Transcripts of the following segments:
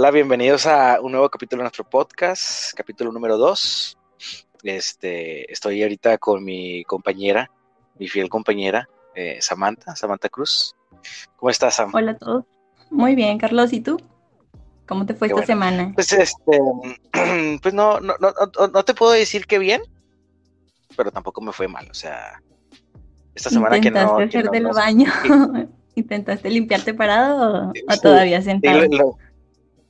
Hola, bienvenidos a un nuevo capítulo de nuestro podcast, capítulo número 2. Este, estoy ahorita con mi compañera, mi fiel compañera, eh, Samantha, Samantha Cruz. ¿Cómo estás, Sam? Hola a todos. Muy bien, Carlos, ¿y tú? ¿Cómo te fue esta semana? Pues este, pues no, no, no, no, te puedo decir que bien, pero tampoco me fue mal, o sea, esta semana que no. hacer del baño? ¿Intentaste limpiarte parado o, todavía sentado?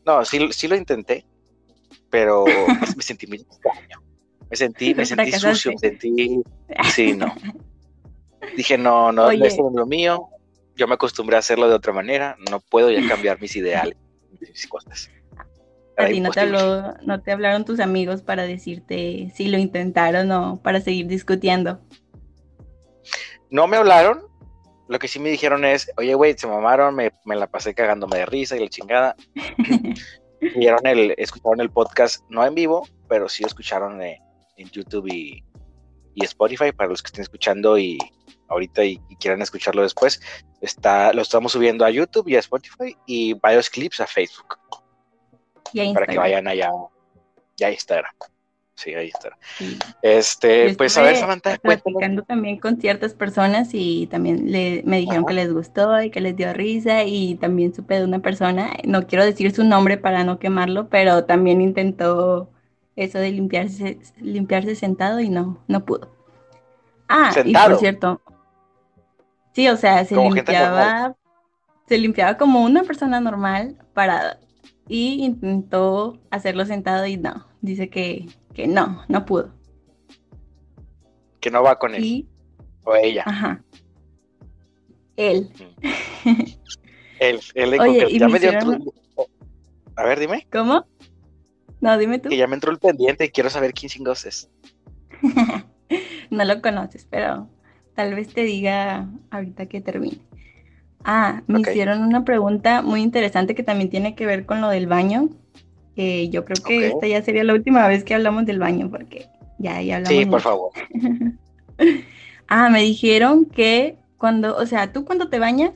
No, sí, sí lo intenté, pero me sentí muy extraño. Me sentí, me sentí sucio, me sentí. Sí, no. Dije, no, no, no es lo mío. Yo me acostumbré a hacerlo de otra manera. No puedo ya cambiar mis ideales, mis cosas. ¿A ti no te, no te hablaron tus amigos para decirte si lo intentaron o para seguir discutiendo? No me hablaron, lo que sí me dijeron es, oye, güey, se mamaron, me, me, la pasé cagándome de risa y la chingada. Vieron el, escucharon el podcast, no en vivo, pero sí escucharon eh, en YouTube y, Spotify, para los que estén escuchando y ahorita y, quieran escucharlo después, está, lo estamos subiendo a YouTube y a Spotify y varios clips a Facebook. para que vayan allá, ya a Instagram. Sí, ahí está. Este, pues a ver, Samantha. Platicando también con ciertas personas y también le, me dijeron que les gustó y que les dio risa y también supe de una persona, no quiero decir su nombre para no quemarlo, pero también intentó eso de limpiarse, limpiarse sentado y no, no pudo. Ah, y por cierto, sí, o sea, se limpiaba, se limpiaba como una persona normal parada y intentó hacerlo sentado y no, dice que que no, no pudo. Que no va con él. O ella. Ajá. Él. él, él Oye, ya me, dio A ver, dime. ¿Cómo? No, dime tú. Que ya me entró el pendiente y quiero saber quién chingos es. no lo conoces, pero tal vez te diga ahorita que termine. Ah, me hicieron una pregunta muy interesante que también tiene que ver con lo del baño yo creo que esta ya sería la última vez que hablamos del baño, porque ya, ya hablamos. Sí, por favor. ah, me dijeron que cuando, o sea, tú cuando te bañas,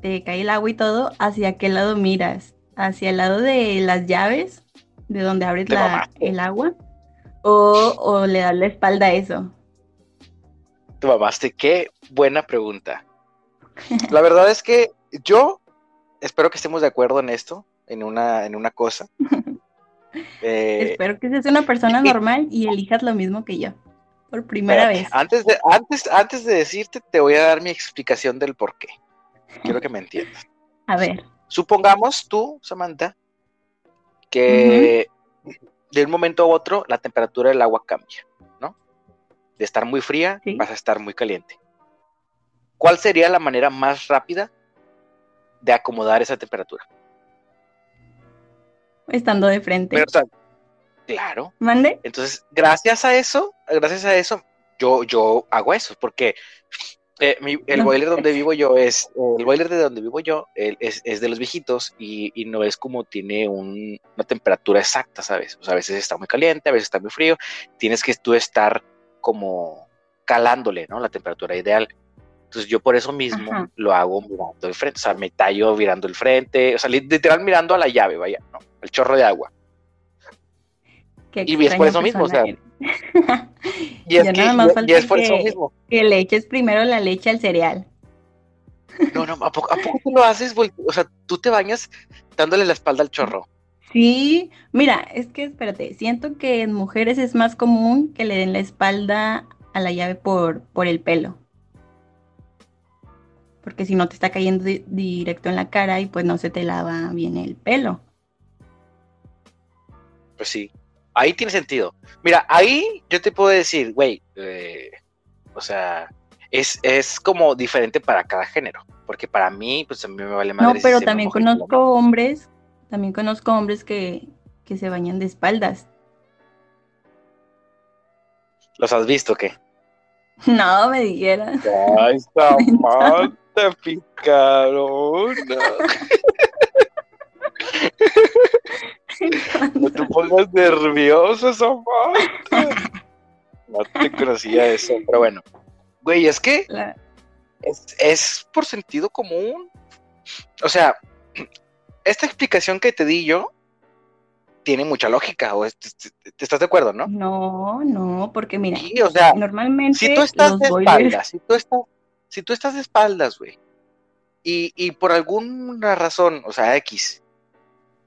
te cae el agua y todo, ¿hacia qué lado miras? ¿Hacia el lado de las llaves, de donde abres el agua? ¿O, ¿O le das la espalda a eso? Te mamaste, qué buena pregunta. La verdad es que yo espero que estemos de acuerdo en esto en una, en una cosa. Eh, Espero que seas una persona normal y elijas lo mismo que yo, por primera vez. Antes de, antes, antes de decirte, te voy a dar mi explicación del por qué. Quiero que me entiendas. A ver. Supongamos tú, Samantha, que de un momento a otro la temperatura del agua cambia, ¿no? De estar muy fría vas a estar muy caliente. ¿Cuál sería la manera más rápida de acomodar esa temperatura? Estando de frente. claro. ¿Mande? Entonces, gracias a eso, gracias a eso, yo, yo hago eso, porque eh, el boiler donde vivo yo es, el boiler de donde vivo yo es, de los viejitos y, no es como tiene una temperatura exacta, ¿sabes? O sea, a veces está muy caliente, a veces está muy frío, tienes que tú estar como calándole, ¿no? La temperatura ideal. Entonces yo por eso mismo lo hago mirando el frente, o sea, me tallo mirando el frente, o sea, literal mirando a la llave, vaya, ¿no? El chorro de agua. y es por eso mismo, o sea. y es, que, y es por eso mismo. Que le eches primero la leche al cereal. No, no, ¿a poco, ¿a poco tú lo haces? O sea, tú te bañas dándole la espalda al chorro. Sí, mira, es que espérate, siento que en mujeres es más común que le den la espalda a la llave por, por el pelo porque si no te está cayendo directo en la cara y pues no se te lava bien el pelo. Pues sí, ahí tiene sentido. Mira, ahí yo te puedo decir, güey, eh, o sea, es, es como diferente para cada género, porque para mí, pues a mí me vale más. No, pero también conozco hombres, también conozco hombres que, que se bañan de espaldas. ¿Los has visto qué? No, me dijeron. Ay, Samantha, picaron. No te pongas nervioso, Samantha. No te conocía eso, pero bueno. Güey, es que es, es por sentido común. O sea, esta explicación que te di yo tiene mucha lógica, o te, estás de acuerdo, ¿no? No, no, porque mira, Sí, o sea, normalmente si tú estás de espaldas, si tú estás, si tú estás de espaldas, güey, y, y por alguna razón, o sea, X,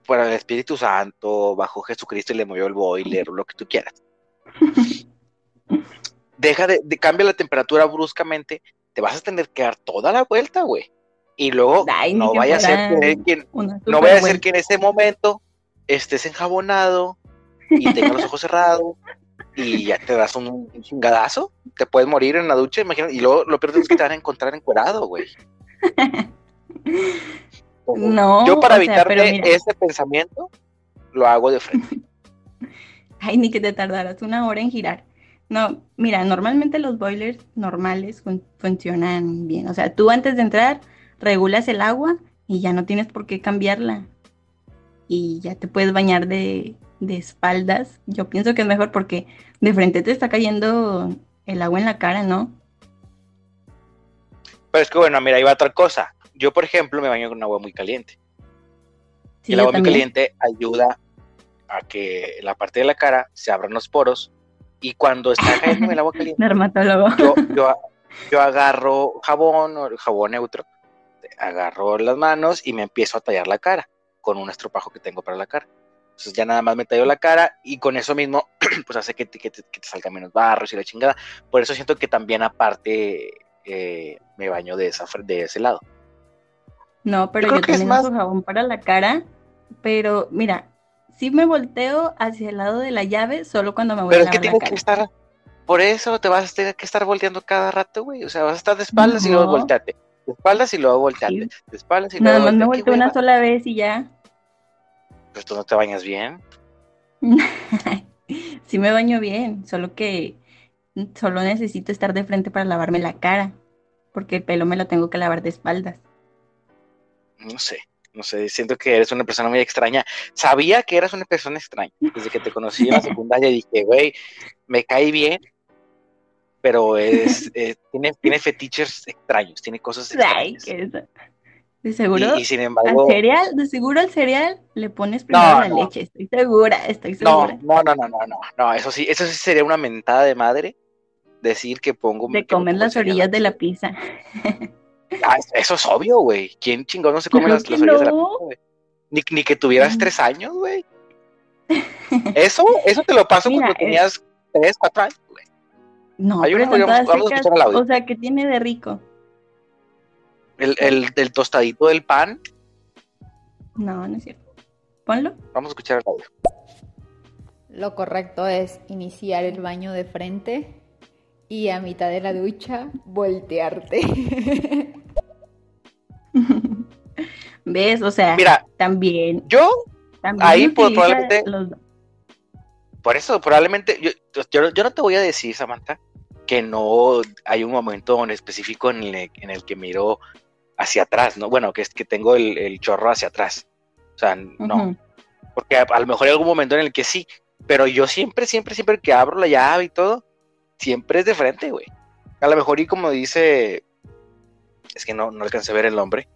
por el Espíritu Santo, bajo Jesucristo y le movió el boiler, o lo que tú quieras, deja de, de- cambia la temperatura bruscamente, te vas a tener que dar toda la vuelta, güey. Y luego Ay, no vaya a ser que, no vaya a ser que en ese momento estés enjabonado y tengas los ojos cerrados y ya te das un, chingadazo, te puedes morir en la ducha, imagínate, y luego lo peor es que te van a encontrar encuerado, güey. No, Yo para sea, evitarme mira. ese pensamiento, lo hago de frente. Ay, ni que te tardaras una hora en girar. No, mira, normalmente los boilers normales fun- funcionan bien. O sea, tú antes de entrar regulas el agua y ya no tienes por qué cambiarla. Y ya te puedes bañar de, de espaldas. Yo pienso que es mejor porque de frente te está cayendo el agua en la cara, ¿no? Pero es que bueno, mira, ahí va otra cosa. Yo, por ejemplo, me baño con agua muy caliente. Sí, el agua muy caliente ayuda a que la parte de la cara se abran los poros y cuando está cayendo el agua caliente, Dermatólogo. yo, yo, yo agarro jabón o jabón neutro, agarro las manos y me empiezo a tallar la cara con un estropajo que tengo para la cara. Entonces ya nada más me tallo la cara y con eso mismo pues hace que te, que te- que te salga menos barros y la chingada. Por eso siento que también aparte eh, me baño de, esa, de ese lado. No, pero yo es también más- uso jabón para la cara, pero mira, sí me volteo hacia el lado de la llave solo cuando me voy Pero a es que tienes que estar, por eso te vas a tener que estar volteando cada rato, güey. O sea, vas a estar de espaldas y luego volteate. De espaldas y luego volteate. De espaldas y Nada luego más me volteo ¿Qué una sola vez y ya. Pues tú no te bañas bien. Sí me baño bien, solo que solo necesito estar de frente para lavarme la cara, porque el pelo me lo tengo que lavar de espaldas. No sé, no sé. Siento que eres una persona muy extraña. Sabía que eras una persona extraña. Desde que te conocí en la secundaria dije, güey, me cae bien, pero es, eh, tiene, tiene fetiches extraños, tiene cosas Ay, extrañas. qué. De seguro Y, y sin al cereal, de seguro al cereal le pones primero No, la no. leche, estoy segura, estoy segura. no, no, no, no, no, no, eso sí, eso sí sería una mentada de madre decir que pongo De comer las orillas de la pizza. Ah, eso es obvio, güey. ¿Quién chingón no se come Claro las, orillas de la pizza, güey? Ni, ni que tuvieras Mm. tres años, güey. Eso, eso te lo paso Mira, cuando tenías tres, cuatro años, güey. No, Hay pero uno, están vamos- todas vamos a secas. escuchar el audio. O sea, ¿qué tiene de rico? El, el, el tostadito del pan, No, no es cierto. Ponlo. vamos a escuchar el audio. Lo correcto es iniciar el baño de frente y a mitad de la ducha voltearte. ¿Ves? O sea, Mira, también, yo, también ahí, pues, probablemente- los- por eso, probablemente, yo, yo, yo no te voy a decir, Samantha, que no hay un momento en específico en el, en el que miro hacia atrás, ¿no? Bueno, que es que tengo el, el chorro hacia atrás. O sea, no. Porque a, a lo mejor hay algún momento en el que sí, pero yo siempre, siempre, siempre que abro la llave y todo, siempre es de frente, güey. A lo mejor y como dice, es que no, no alcancé a ver el nombre,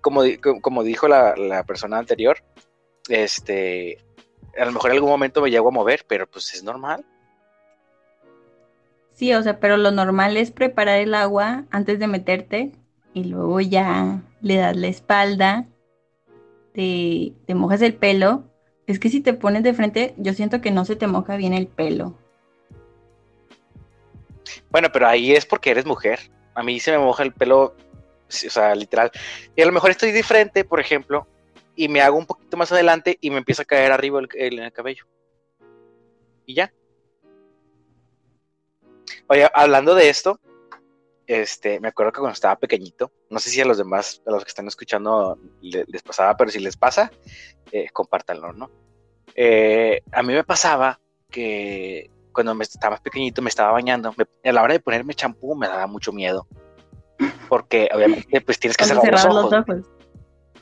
como, como dijo la, la persona anterior, este, a lo mejor en algún momento me llego a mover, pero pues es normal. Sí, o sea, pero lo normal es preparar el agua antes de meterte y luego ya le das la espalda, te, te mojas el pelo. Es que si te pones de frente, yo siento que no se te moja bien el pelo. Bueno, pero ahí es porque eres mujer. A mí se me moja el pelo, o sea, literal. Y a lo mejor estoy de frente, por ejemplo, y me hago un poquito más adelante y me empieza a caer arriba el, el- el cabello. Y ya. Oye, hablando de esto, este, me acuerdo que cuando estaba pequeñito, no sé si a los demás, a los que están escuchando le- les pasaba, pero si les pasa, eh, compártanlo, ¿no? Eh, a mí me pasaba que cuando me estaba más pequeñito me estaba bañando, me- a la hora de ponerme champú me daba mucho miedo. Porque obviamente pues tienes que Cuando cerrar los ojos. los ojos.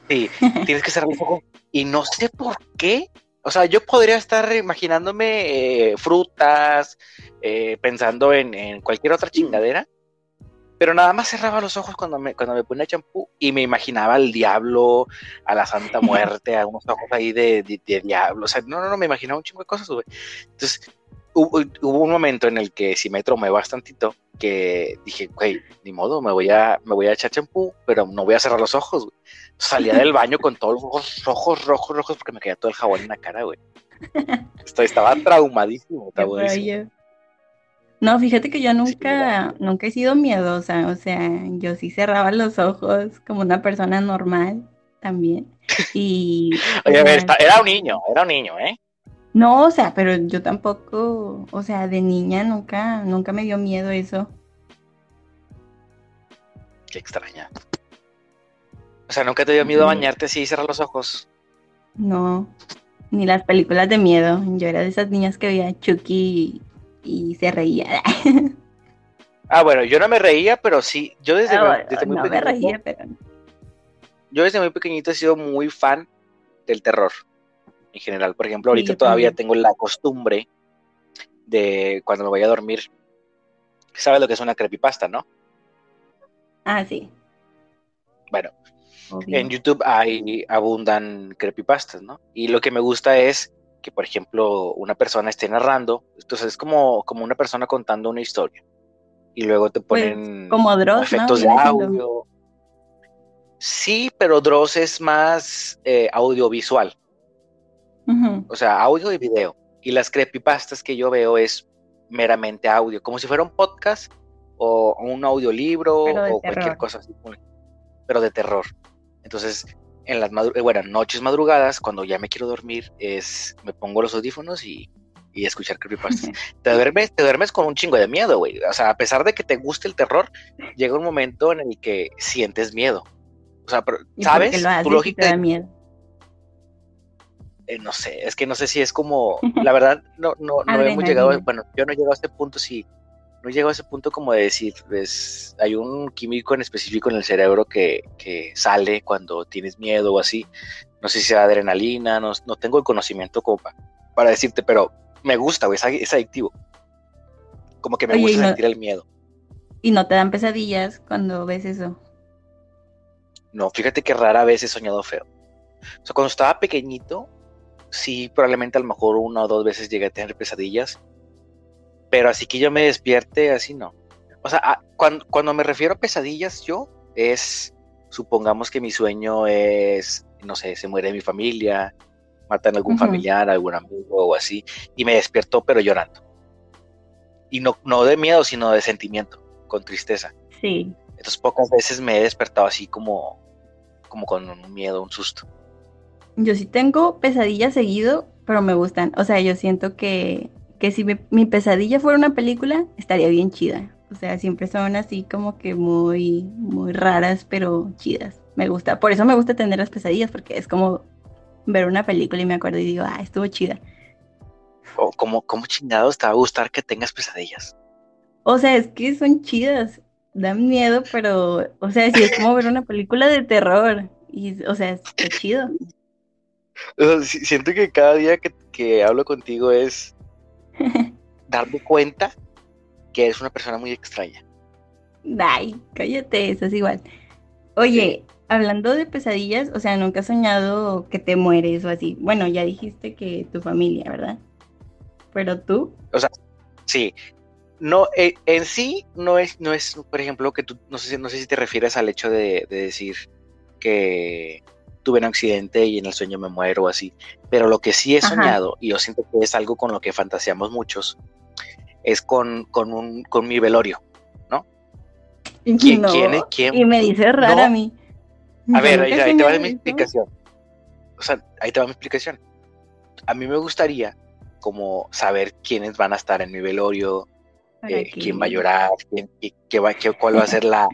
Sí, tienes que cerrar los ojos. Y no sé por qué. O sea, yo podría estar imaginándome eh, frutas, eh, pensando en, en cualquier otra chingadera, pero nada más cerraba los ojos cuando me, cuando me ponía champú y me imaginaba al diablo, a la Santa Muerte, a unos ojos ahí de, de, diablo. O sea, no, no, no, me imaginaba un chingo de cosas, güey. Entonces, hubo, un momento en el que sí me tromé bastantito, que dije, güey, ni modo, me voy a, me voy a echar champú, pero no voy a cerrar los ojos, güey. Salía del baño con todos los ojos rojos, rojos, rojos, porque me caía todo el jabón en la cara, güey. Estaba traumadísimo, traumadísimo. No, fíjate que yo nunca, nunca he sido miedosa, o sea, yo sí cerraba los ojos como una persona normal también. Y. Oye, a ver, era un niño, era un niño, ¿eh? No, o sea, pero yo tampoco, o sea, de niña nunca, nunca me dio miedo eso. Qué extraña. O sea, nunca te dio miedo bañarte así y cerrar los ojos. No, ni las películas de miedo. Yo era de esas niñas que veía Chucky y se reía. Ah, bueno, yo no me reía, pero sí, yo desde, ah, muy no Me reía, pero... Yo desde muy pequeñito he sido muy fan del terror en general. Por ejemplo, ahorita todavía tengo la costumbre de cuando me voy a dormir, ¿sabes lo que es una creepypasta, no? Ah, sí. Bueno, en YouTube hay abundan creepypastas, ¿no? Y lo que me gusta es que, por ejemplo, una persona esté narrando, entonces es como, como una persona contando una historia. Y luego te pues, ponen efectos de audio. Sí, pero Dross es más eh, audiovisual. O sea, audio y video. Y las creepypastas que yo veo es meramente audio, como si fuera un podcast o un audiolibro o cualquier cosa así, pero de terror. Entonces, en las eh, bueno, noches madrugadas, cuando ya me quiero dormir, es me pongo los audífonos y, y escuchar creepypastas. te duermes, te duermes con un chingo de miedo, güey. O sea, a pesar de que te guste el terror, llega un momento en el que sientes miedo. O sea, ¿sabes? Tu lógica miedo. Eh, no sé, es que no sé si es como, la verdad, no, no, no hemos llegado, bueno, yo no he llegado a este punto si no llego a ese punto como de decir, pues, hay un químico en específico en el cerebro que, sale cuando tienes miedo o así. No sé si sea adrenalina, no, no tengo el conocimiento como para, decirte, pero me gusta, güey, es, adictivo. Como que me gusta sentir el miedo. ¿Y no te dan pesadillas cuando ves eso? No, fíjate que rara vez he soñado feo. O sea, cuando estaba pequeñito, sí, probablemente a lo mejor una o dos veces llegué a tener pesadillas pero así que yo me despierte, así no. O sea, cuando, me refiero a pesadillas, yo es, supongamos que mi sueño es, no sé, se muere mi familia, matan a algún familiar, algún amigo o así, y me despierto pero llorando. Y no, no de miedo, sino de sentimiento, con tristeza. Sí. Entonces pocas veces me he despertado así como, como con un miedo, un susto. Yo sí tengo pesadillas seguido, pero me gustan. O sea, yo siento que que si mi, pesadilla fuera una película, estaría bien chida. O sea, siempre son así como que muy, muy raras, pero chidas. Me gusta. Por eso me gusta tener las pesadillas, porque es como ver una película y me acuerdo y digo, ah, estuvo chida. O como, como chingados te va a gustar que tengas pesadillas. O sea, es que son chidas. Dan miedo, pero, o sea, sí es como ver una película de terror. Y, o sea, es chido. Siento que cada día que, que hablo contigo es darme cuenta que eres una persona muy extraña. Ay, cállate, eso es igual. Oye, hablando de pesadillas, o sea, nunca has soñado que te mueres o así. Bueno, ya dijiste que tu familia, ¿verdad? Pero tú. O sea, sí. No, eh, en sí no es, no es, por ejemplo, que tú, no sé, no sé si te refieres al hecho de, decir que tuve un accidente y en el sueño me muero o así. Pero lo que sí he soñado, y yo siento que es algo con lo que fantaseamos muchos, es con, con, un, con mi velorio, ¿no? ¿Quién, quién, Y me dice rara a mí. A ver, ahí, te va mi explicación. O sea, ahí te va mi explicación. A mí me gustaría como saber quiénes van a estar en mi velorio, eh, quién va a llorar, quién, qué, va, qué, cuál va a ser la,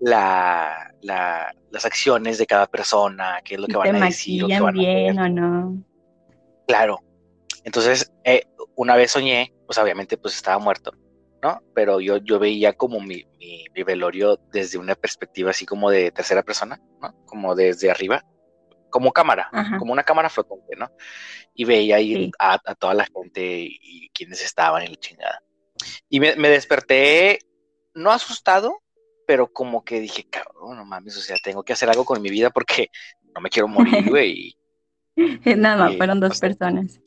la, las acciones de cada persona, qué es lo que van a decir. bien o no. Claro. Entonces, eh, una vez soñé, pues obviamente pues estaba muerto, ¿no? Pero yo, yo veía como mi, mi, velorio desde una perspectiva así como de tercera persona, ¿no? Como desde arriba, como cámara, como una cámara flotante, ¿no? Y veía ahí a, toda la gente y, quienes estaban en la chingada. Y me, me desperté, no asustado, pero como que dije, cabrón, no mames, o sea, tengo que hacer algo con mi vida porque no me quiero morir, güey. Nada más, fueron dos personas.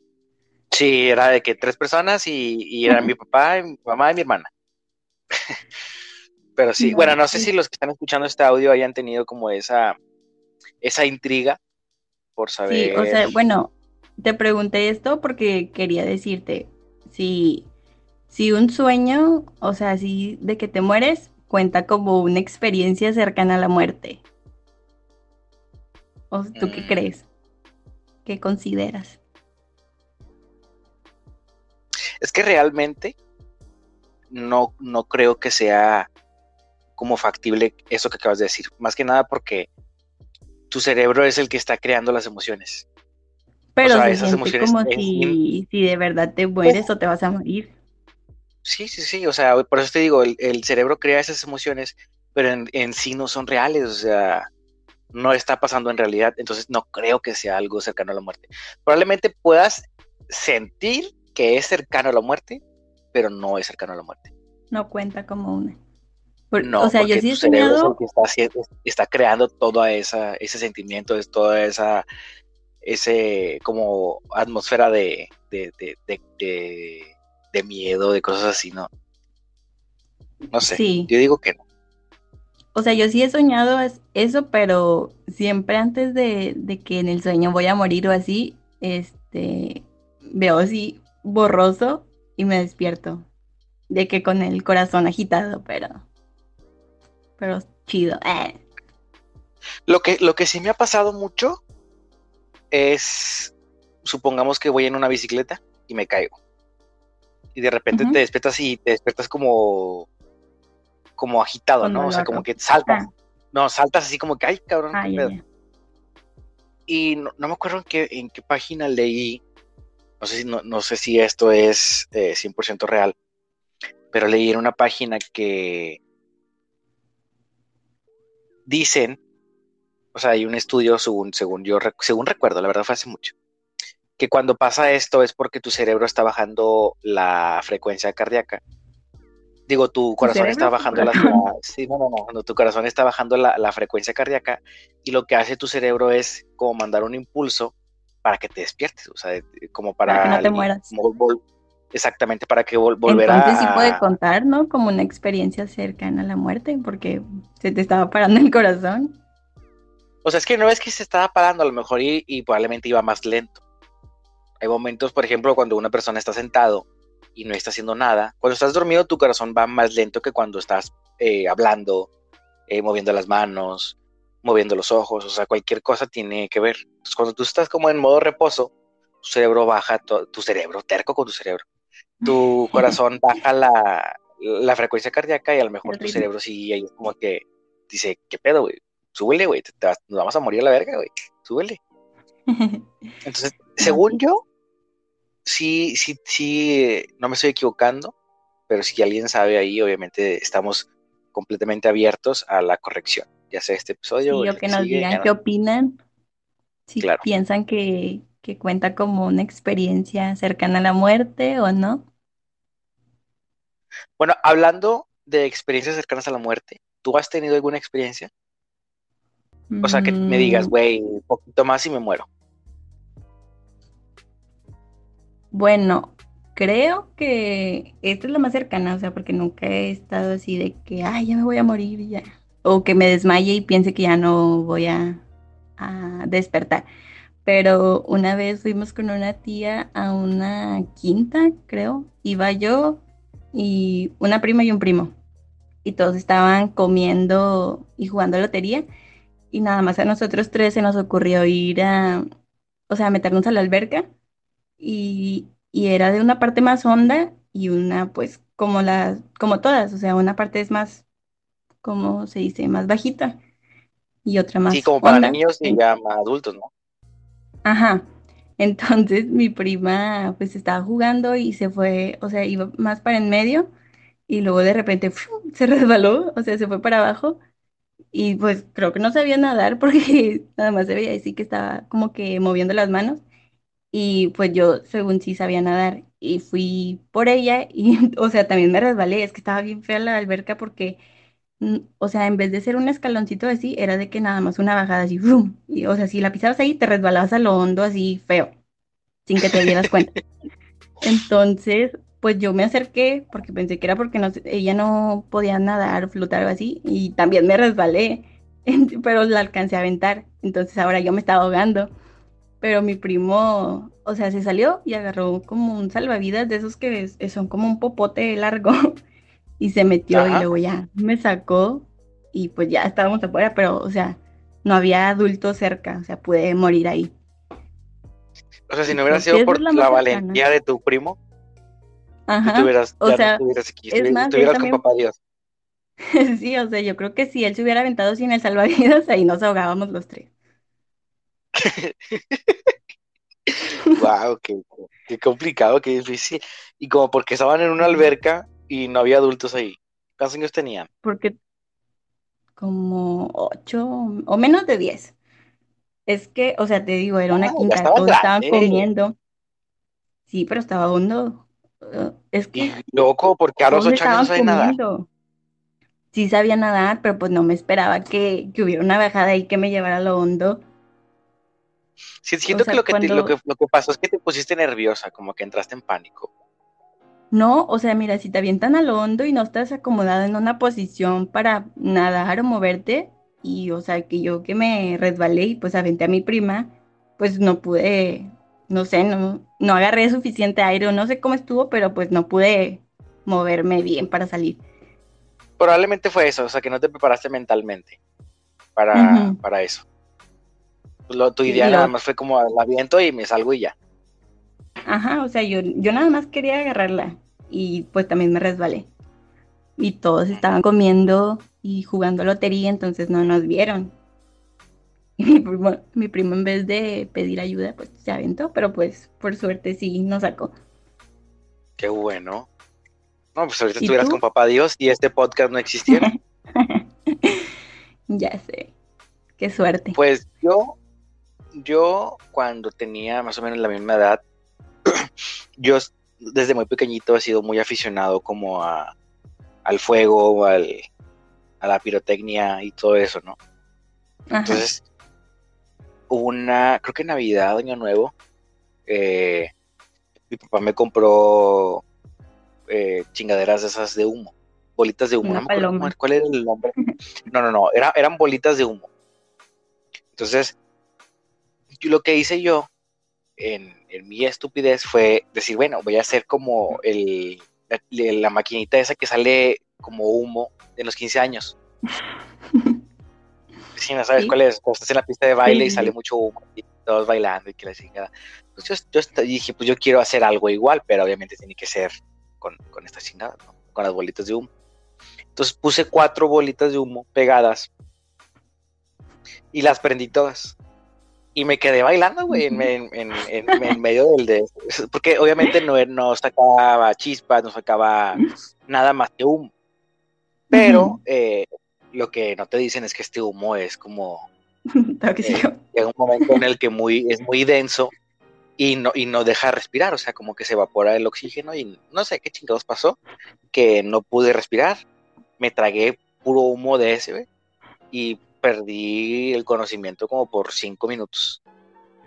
Sí, era de que tres personas y, y eran mi papá, mi mamá y mi hermana. Pero sí, bueno, no sé si los que están escuchando este audio hayan tenido como esa, esa intriga por saber. Sí, o sea, bueno, te pregunté esto porque quería decirte, si, si un sueño, o sea, así de que te mueres, cuenta como una experiencia cercana a la muerte. ¿O tú qué mm. crees? ¿Qué consideras? Es que realmente no, no creo que sea como factible eso que acabas de decir. Más que nada porque tu cerebro es el que está creando las emociones. Pero esas emociones como si, de verdad te mueres o te vas a morir. Sí, sí, sí. O sea, por eso te digo, el, cerebro crea esas emociones, pero en, en, sí no son reales. O sea, no está pasando en realidad. Entonces no creo que sea algo cercano a la muerte. Probablemente puedas sentir que es cercano a la muerte, pero no es cercano a la muerte. No cuenta como una no, o sea, yo sí he soñado... está, creando todo esa, ese sentimiento, es toda esa ese como atmósfera de, de, de, miedo, de cosas así, ¿no? No sé, yo digo que no. O sea, yo sí he soñado eso, pero siempre antes de, de que en el sueño voy a morir o así, este, veo así borroso y me despierto. De que con el corazón agitado, pero pero chido. Eh. Lo, que, lo que sí me ha pasado mucho es, supongamos que voy en una bicicleta y me caigo. Y de repente te despiertas y te despiertas como, como agitado, ¿no? O sea, como que saltas. Ah. No, saltas así como que, ay, cabrón, Y no, me acuerdo en qué, en qué página leí, no sé si, no, sé si esto es 100% eh, real, pero leí en una página que dicen, o sea, hay un estudio, según, según yo, según recuerdo, la verdad fue hace mucho, que cuando pasa esto es porque tu cerebro está bajando la frecuencia cardíaca. Digo, tu corazón está bajando la, sí, no, no, no, tu corazón está bajando la, frecuencia cardíaca y lo que hace tu cerebro es como mandar un impulso para que te despiertes, o sea, como para, que no te mueras. Exactamente, para que vol volverá Entonces sí puede contar, ¿no? Como una experiencia cercana a la muerte, porque se te estaba parando el corazón. O sea, es que no es que se estaba parando, a lo mejor y, probablemente iba más lento. Hay momentos, por ejemplo, cuando una persona está sentado y no está haciendo nada. Cuando estás dormido, tu corazón va más lento que cuando estás eh, hablando, eh, moviendo las manos, moviendo los ojos. O sea, cualquier cosa tiene que ver. Entonces, cuando tú estás como en modo reposo, tu cerebro baja, tu cerebro, terco con tu cerebro, tu corazón baja la, frecuencia cardíaca y a lo mejor tu cerebro sí ahí es como que dice, ¿qué pedo, güey? Súbele, güey, nos vamos a morir a la verga, güey, súbele. Entonces, según yo, sí, sí, sí, no me estoy equivocando, pero si alguien sabe ahí, obviamente estamos completamente abiertos a la corrección, ya sea este episodio. Sí, o que nos digan qué opinan, si piensan que, que cuenta como una experiencia cercana a la muerte o no. Bueno, hablando de experiencias cercanas a la muerte, ¿tú has tenido alguna experiencia? O sea, que me digas, mm. güey, un poquito más y me muero. Bueno, creo que esta es la más cercana, o sea, porque nunca he estado así de que, ay, ya me voy a morir ya. O que me desmaye y piense que ya no voy a, despertar pero una vez fuimos con una tía a una quinta, creo. Iba yo y una prima y un primo. Y todos estaban comiendo y jugando lotería. Y nada más a nosotros tres se nos ocurrió ir a, o sea, meternos a la alberca. Y, y era de una parte más honda y una, pues, como las, como todas. O sea, una parte es más, como se dice, más bajita. Y otra más. Sí, como para niños y ya más adultos, ¿no? Ajá. Entonces mi prima pues estaba jugando y se fue, o sea, iba más para en medio y luego de repente se resbaló, o sea, se fue para abajo y pues creo que no sabía nadar porque nada más se veía así que estaba como que moviendo las manos y pues yo según sí sabía nadar y fui por ella y o sea, también me resbalé, es que estaba bien fea la alberca porque o sea, en vez de ser un escaloncito así, era de que nada más una bajada así, ¡frum! Y, o sea, si la pisabas ahí, te resbalabas a lo hondo así feo, sin que te dieras cuenta. Entonces, pues yo me acerqué porque pensé que era porque no, ella no podía nadar, flotar o así, y también me resbalé, pero la alcancé a aventar. Entonces ahora yo me estaba ahogando. Pero mi primo, o sea, se salió y agarró como un salvavidas de esos que son como un popote largo y se metió y luego ya me sacó y pues ya estábamos afuera, pero o sea, no había adultos cerca, o sea, pude morir ahí. O sea, si no hubiera sido por la, valentía de tu primo, Ajá. Tuvieras, o sea, es más, estuvieras con papá Dios. sí, o sea, yo creo que si él se hubiera aventado sin el salvavidas, ahí nos ahogábamos los tres. wow, qué, qué, complicado, qué difícil. Y como porque estaban en una alberca y no había adultos ahí. ¿Cuántos años tenían? Porque como ocho o menos de diez. Es que, o sea, te digo, era una quinta, todos estaban comiendo. Sí, pero estaba hondo. Uh, es que. loco, porque a los ocho años no nadar. Sí sabía nadar, pero pues no me esperaba que, que hubiera una bajada ahí que me llevara a lo hondo. Sí, siento que, lo que, lo, que, lo que pasó es que te pusiste nerviosa, como que entraste en pánico. No, o sea, mira, si te avientan a lo hondo y no estás acomodada en una posición para nadar o moverte, y o sea, que yo que me resbalé y pues aventé a mi prima, pues no pude, no sé, no, no agarré suficiente aire no sé cómo estuvo, pero pues no pude moverme bien para salir. Probablemente fue eso, o sea, que no te preparaste mentalmente para, para eso. Pues tu idea nada más fue como la viento y me salgo y ya. Ajá, o sea, yo, yo nada más quería agarrarla y pues también me resbalé. Y todos estaban comiendo y jugando lotería, entonces no nos vieron. Y mi primo, mi primo en vez de pedir ayuda, pues se aventó, pero pues por suerte sí nos sacó. Qué bueno. No, pues ahorita estuvieras con papá Dios y este podcast no existiera. ya sé. Qué suerte. Pues yo, yo cuando tenía más o menos la misma edad, yo desde muy pequeñito he sido muy aficionado como a, al fuego, al, a la pirotecnia y todo eso, ¿no? Entonces, una, creo que Navidad, Año Nuevo, eh, mi papá me compró eh, chingaderas de esas de humo, bolitas de humo, no cuál era el nombre. No, no, no, eran bolitas de humo. Entonces, lo que hice yo en, mi estupidez fue decir, bueno, voy a hacer como el, la, maquinita esa que sale como humo en los 15 años. Si no sabes cuál es, cuando estás en la pista de baile y sale mucho humo y todos bailando y que la chingada. Pues yo, dije, pues yo quiero hacer algo igual, pero obviamente tiene que ser con, con esta chingada, con las bolitas de humo. Entonces puse cuatro bolitas de humo pegadas y las prendí todas y me quedé bailando, güey, en, medio del de... Porque obviamente no, no sacaba chispas, no sacaba nada más que humo. Pero eh, lo que no te dicen es que este humo es como... Eh, llega un momento en el que muy, es muy denso y no, y no deja respirar, o sea, como que se evapora el oxígeno y no sé qué chingados pasó, que no pude respirar. Me tragué puro humo de ese, güey, y perdí el conocimiento como por cinco minutos.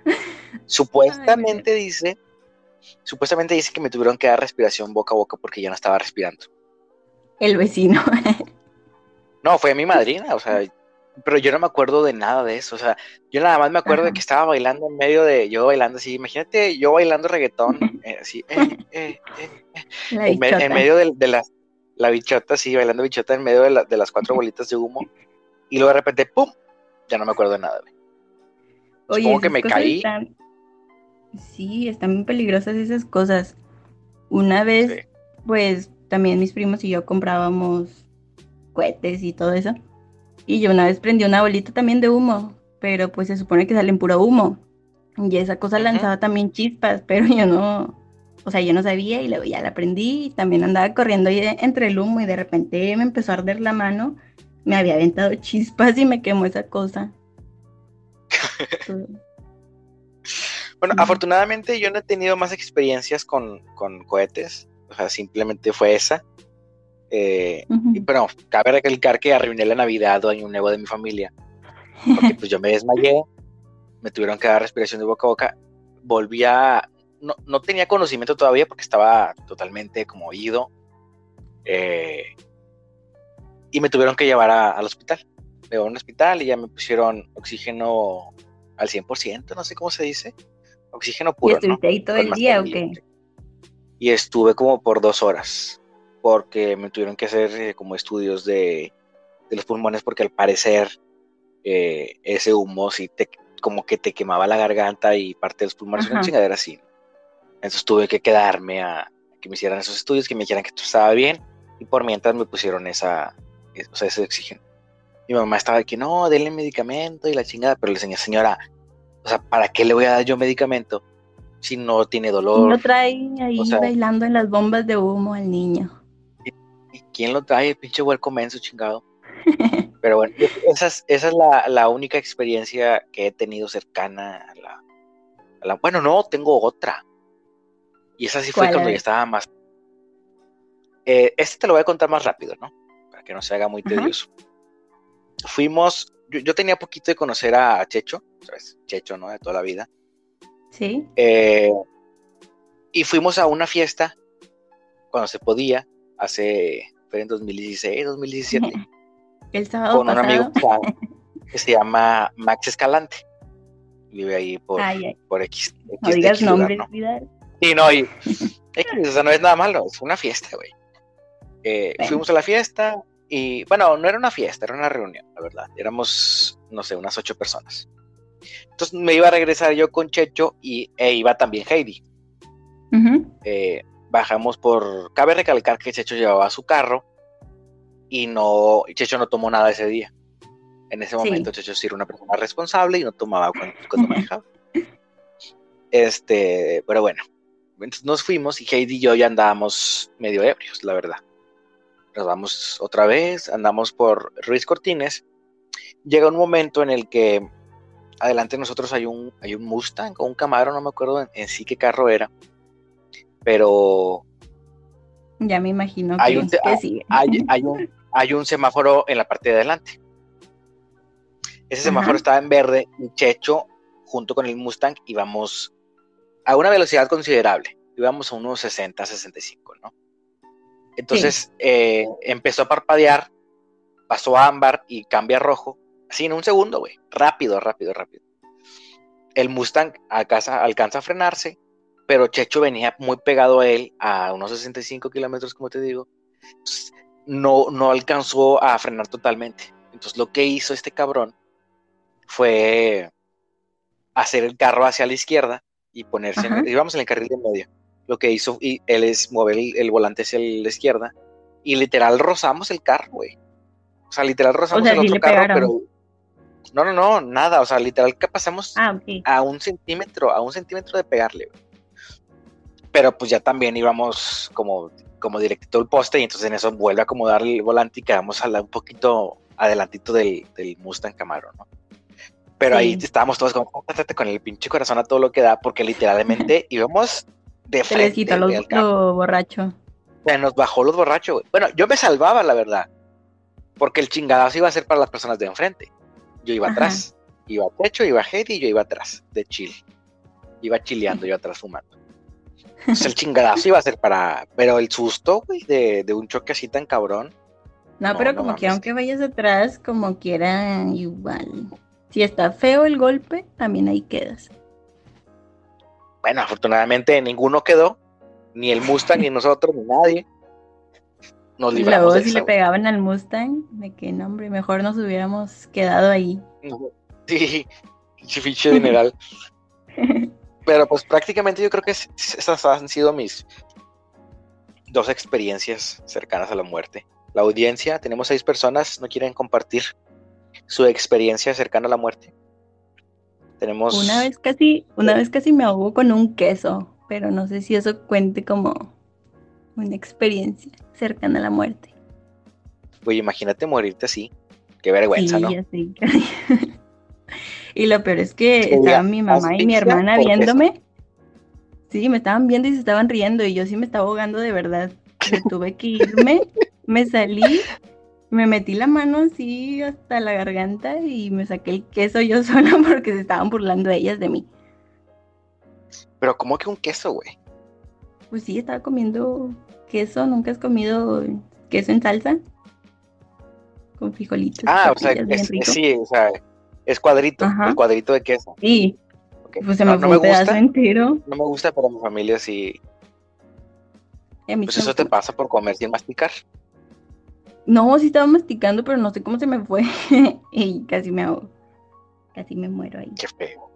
supuestamente dice, supuestamente dice que me tuvieron que dar respiración boca a boca porque ya no estaba respirando. El vecino. no, fue mi madrina, o sea, pero yo no me acuerdo de nada de eso, o sea, yo nada más me acuerdo de que estaba bailando en medio de, yo bailando así, imagínate yo bailando reggaetón, eh, así, eh, eh, en, medio de, las, la bichota, sí, bailando bichota en medio de, de las cuatro bolitas de humo, y luego de repente, ¡pum! Ya no me acuerdo de nada. Oye, Supongo que me caí. Sí, están muy peligrosas esas cosas. Una vez, pues también mis primos y yo comprábamos cohetes y todo eso. Y yo una vez prendí una bolita también de humo, pero pues se supone que salen puro humo. Y esa cosa lanzaba también chispas, pero yo no, o sea, yo no sabía y luego ya la prendí y también andaba corriendo ahí entre el humo y de repente me empezó a arder la mano me había aventado chispas y me quemó esa cosa. bueno, afortunadamente yo no he tenido más experiencias con, cohetes, o sea, simplemente fue esa. Eh, pero cabe recalcar que arruiné la Navidad o Año Nuevo de mi familia. Porque pues yo me desmayé, me tuvieron que dar respiración de boca a boca. Volví a. No, no tenía conocimiento todavía porque estaba totalmente como oído. Eh, y me tuvieron que llevar al hospital. Me llevaron al hospital y ya me pusieron oxígeno al 100%, no sé cómo se dice. Oxígeno puro. ¿Y estuviste ahí todo el día o qué? Y estuve como por dos horas, porque me tuvieron que hacer eh, como estudios de, los pulmones, porque al parecer eh, ese humo sí te, como que te quemaba la garganta y parte de los pulmones, una chingadera así. Entonces tuve que quedarme a que me hicieran esos estudios, que me dijeran que todo estaba bien, y por mientras me pusieron esa, o sea, ese oxígeno. Mi mamá estaba aquí, no, denle medicamento y la chingada, pero le enseñé, señora, o sea, ¿para qué le voy a dar yo medicamento si no tiene dolor? ¿Quién lo trae ahí bailando en las bombas de humo al niño? ¿Y quién lo trae? El pinche menso chingado. Pero bueno, esa es, esa es la, la, única experiencia que he tenido cercana a la, a la, Bueno, no, tengo otra. Y esa sí fue cuando ya estaba más... Eh, este te lo voy a contar más rápido, ¿no? Que no se haga muy tedioso fuimos, yo, tenía poquito de conocer a Checho, ¿sabes? Checho, ¿no? De toda la vida. Sí. Eh, y fuimos a una fiesta cuando se podía, hace, fue en 2016, 2017. El sábado Con un amigo que se llama Max Escalante. Vive ahí por, por X, No digas nombres, ¿no? Sí, no, y, o sea, no es nada malo, es una fiesta, güey. Eh, fuimos a la fiesta, y bueno, no era una fiesta, era una reunión, la verdad. Éramos, no sé, unas ocho personas. Entonces me iba a regresar yo con Checho y e iba también Heidi. Eh, bajamos por. Cabe recalcar que Checho llevaba su carro y no. Checho no tomó nada ese día. En ese momento, Checho sí era una persona responsable y no tomaba cuando, manejaba. Este, pero bueno. Entonces nos fuimos y Heidi y yo ya andábamos medio ebrios, la verdad nos vamos otra vez, andamos por Ruiz Cortines. Llega un momento en el que adelante de nosotros hay un, hay un Mustang o un Camaro, no me acuerdo en, sí qué carro era, pero... Ya me imagino hay un, Hay, un, hay un semáforo en la parte de adelante. Ese semáforo estaba en verde y Checho, junto con el Mustang, íbamos a una velocidad considerable. Íbamos a unos 60, 65, ¿no? Entonces eh, empezó a parpadear, pasó a ámbar y cambia a rojo. Así en un segundo, güey. Rápido, rápido, rápido. El Mustang alcanza, alcanza a frenarse, pero Checho venía muy pegado a él, a unos 65 kilómetros, como te digo. no, no alcanzó a frenar totalmente. Entonces lo que hizo este cabrón fue hacer el carro hacia la izquierda y ponerse, en, íbamos en el carril de medio lo que hizo y él es mover el, volante hacia la izquierda y literal rozamos el carro, güey. O sea, literal rozamos el otro carro, pero no, no, no, nada, o sea, literal que pasamos ah, a un centímetro, a un centímetro de pegarle, güey. Pero pues ya también íbamos como, como directito al poste y entonces en eso vuelve a acomodar el volante y quedamos a un poquito adelantito del, del Mustang Camaro, ¿no? Pero ahí estábamos todos como, con el pinche corazón a todo lo que da, porque literalmente íbamos de Se les quitó los, lo borracho. Se nos bajó los borrachos, Bueno, yo me salvaba, la verdad. Porque el chingadazo iba a ser para las personas de enfrente. Yo iba atrás. Iba a techo, iba a Heidi y yo iba atrás, de chill. Iba chileando, yo atrás fumando. Entonces el chingadazo iba a ser para. Pero el susto, güey, de, de un choque así tan cabrón. No, pero como que aunque vayas atrás, como quiera, igual. Si está feo el golpe, también ahí quedas. Bueno, afortunadamente ninguno quedó, ni el Mustang, ni nosotros, ni nadie. Nos libramos Luego, si le pegaban al Mustang, de qué nombre, mejor nos hubiéramos quedado ahí. Sí, fiche general. Pero pues prácticamente yo creo que esas han sido mis dos experiencias cercanas a la muerte. La audiencia, tenemos seis personas, no quieren compartir su experiencia cercana a la muerte. Tenemos. Una vez casi, una vez casi me ahogo con un queso, pero no sé si eso cuente como una experiencia cercana a la muerte. Oye, imagínate morirte así. Qué vergüenza, ¿no? y lo peor es que estaban mi mamá y mi hermana viéndome. Sí, me estaban viendo y se estaban riendo y yo sí me estaba ahogando de verdad. tuve que irme me salí, me metí la mano así hasta la garganta y me saqué el queso yo sola porque se estaban burlando ellas de mí. Pero ¿cómo que un queso, güey? Pues sí, estaba comiendo queso. ¿Nunca has comido queso en salsa? Con frijolitos. Ah, o sea, sí, o sea, es cuadrito, el cuadrito de queso. Sí. Pues se me fue un pedazo entero. No me gusta, pero mi familia sí. Pues eso te pasa por comer sin masticar. No, sí estaba masticando, pero no sé cómo se me fue. y casi me hago. Casi me muero ahí. Qué feo.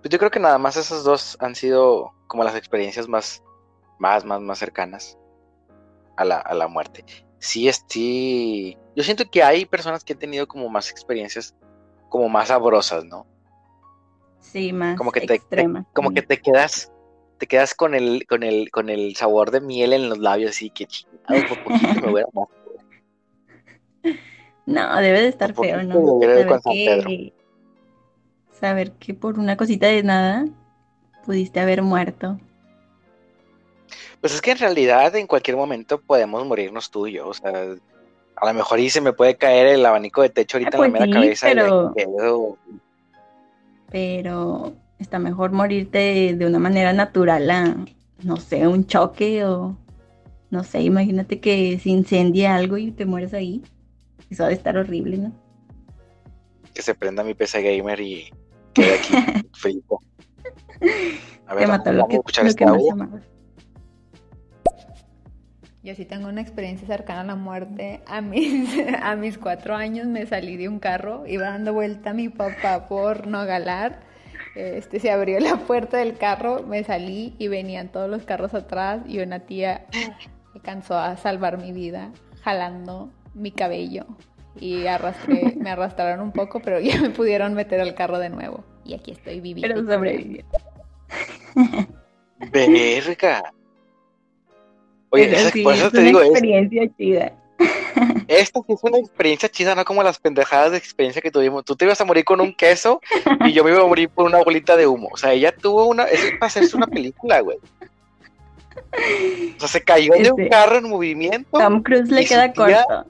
Pues yo creo que nada más esas dos han sido como las experiencias más, más, más, más cercanas a la, a la muerte. Sí, sí. Yo siento que hay personas que han tenido como más experiencias como más sabrosas, ¿no? Sí, más como que te, como que te quedas te quedas con el con el con el sabor de miel en los labios y que chingado por poquito me voy a No, debe de estar feo, ¿no? Saber que, saber que por una cosita de nada pudiste haber muerto. Pues es que en realidad en cualquier momento podemos morirnos tú y yo, o sea, a lo mejor y se me puede caer el abanico de techo ahorita en la pues mera cabeza pero... pero está mejor morirte de, una manera natural a, no sé, un choque o, no sé, imagínate que se incendie algo y te mueres ahí. Eso ha de estar horrible, ¿no? Que se prenda mi PC gamer y quede aquí frito. A ver, mató lo que, este más amaba. Yo sí tengo una experiencia cercana a la muerte. A mis, a mis cuatro años me salí de un carro, iba dando vuelta a mi papá por Nogalar. Este, se abrió la puerta del carro, me salí y venían todos los carros atrás y una tía alcanzó a salvar mi vida jalando mi cabello y arrastré, me arrastraron un poco, pero ya me pudieron meter al carro de nuevo. Y aquí estoy viviendo. Pero sobreviví. Verga. Oye, por eso te digo, experiencia chida. Esto es una experiencia chida, no como las pendejadas de experiencia que tuvimos. Tú te ibas a morir con un queso y yo me iba a morir por una bolita de humo. O sea, ella tuvo una. Eso es para hacerse una película, güey. O sea, se cayó de un este, carro en movimiento. Tom Cruise le queda corto.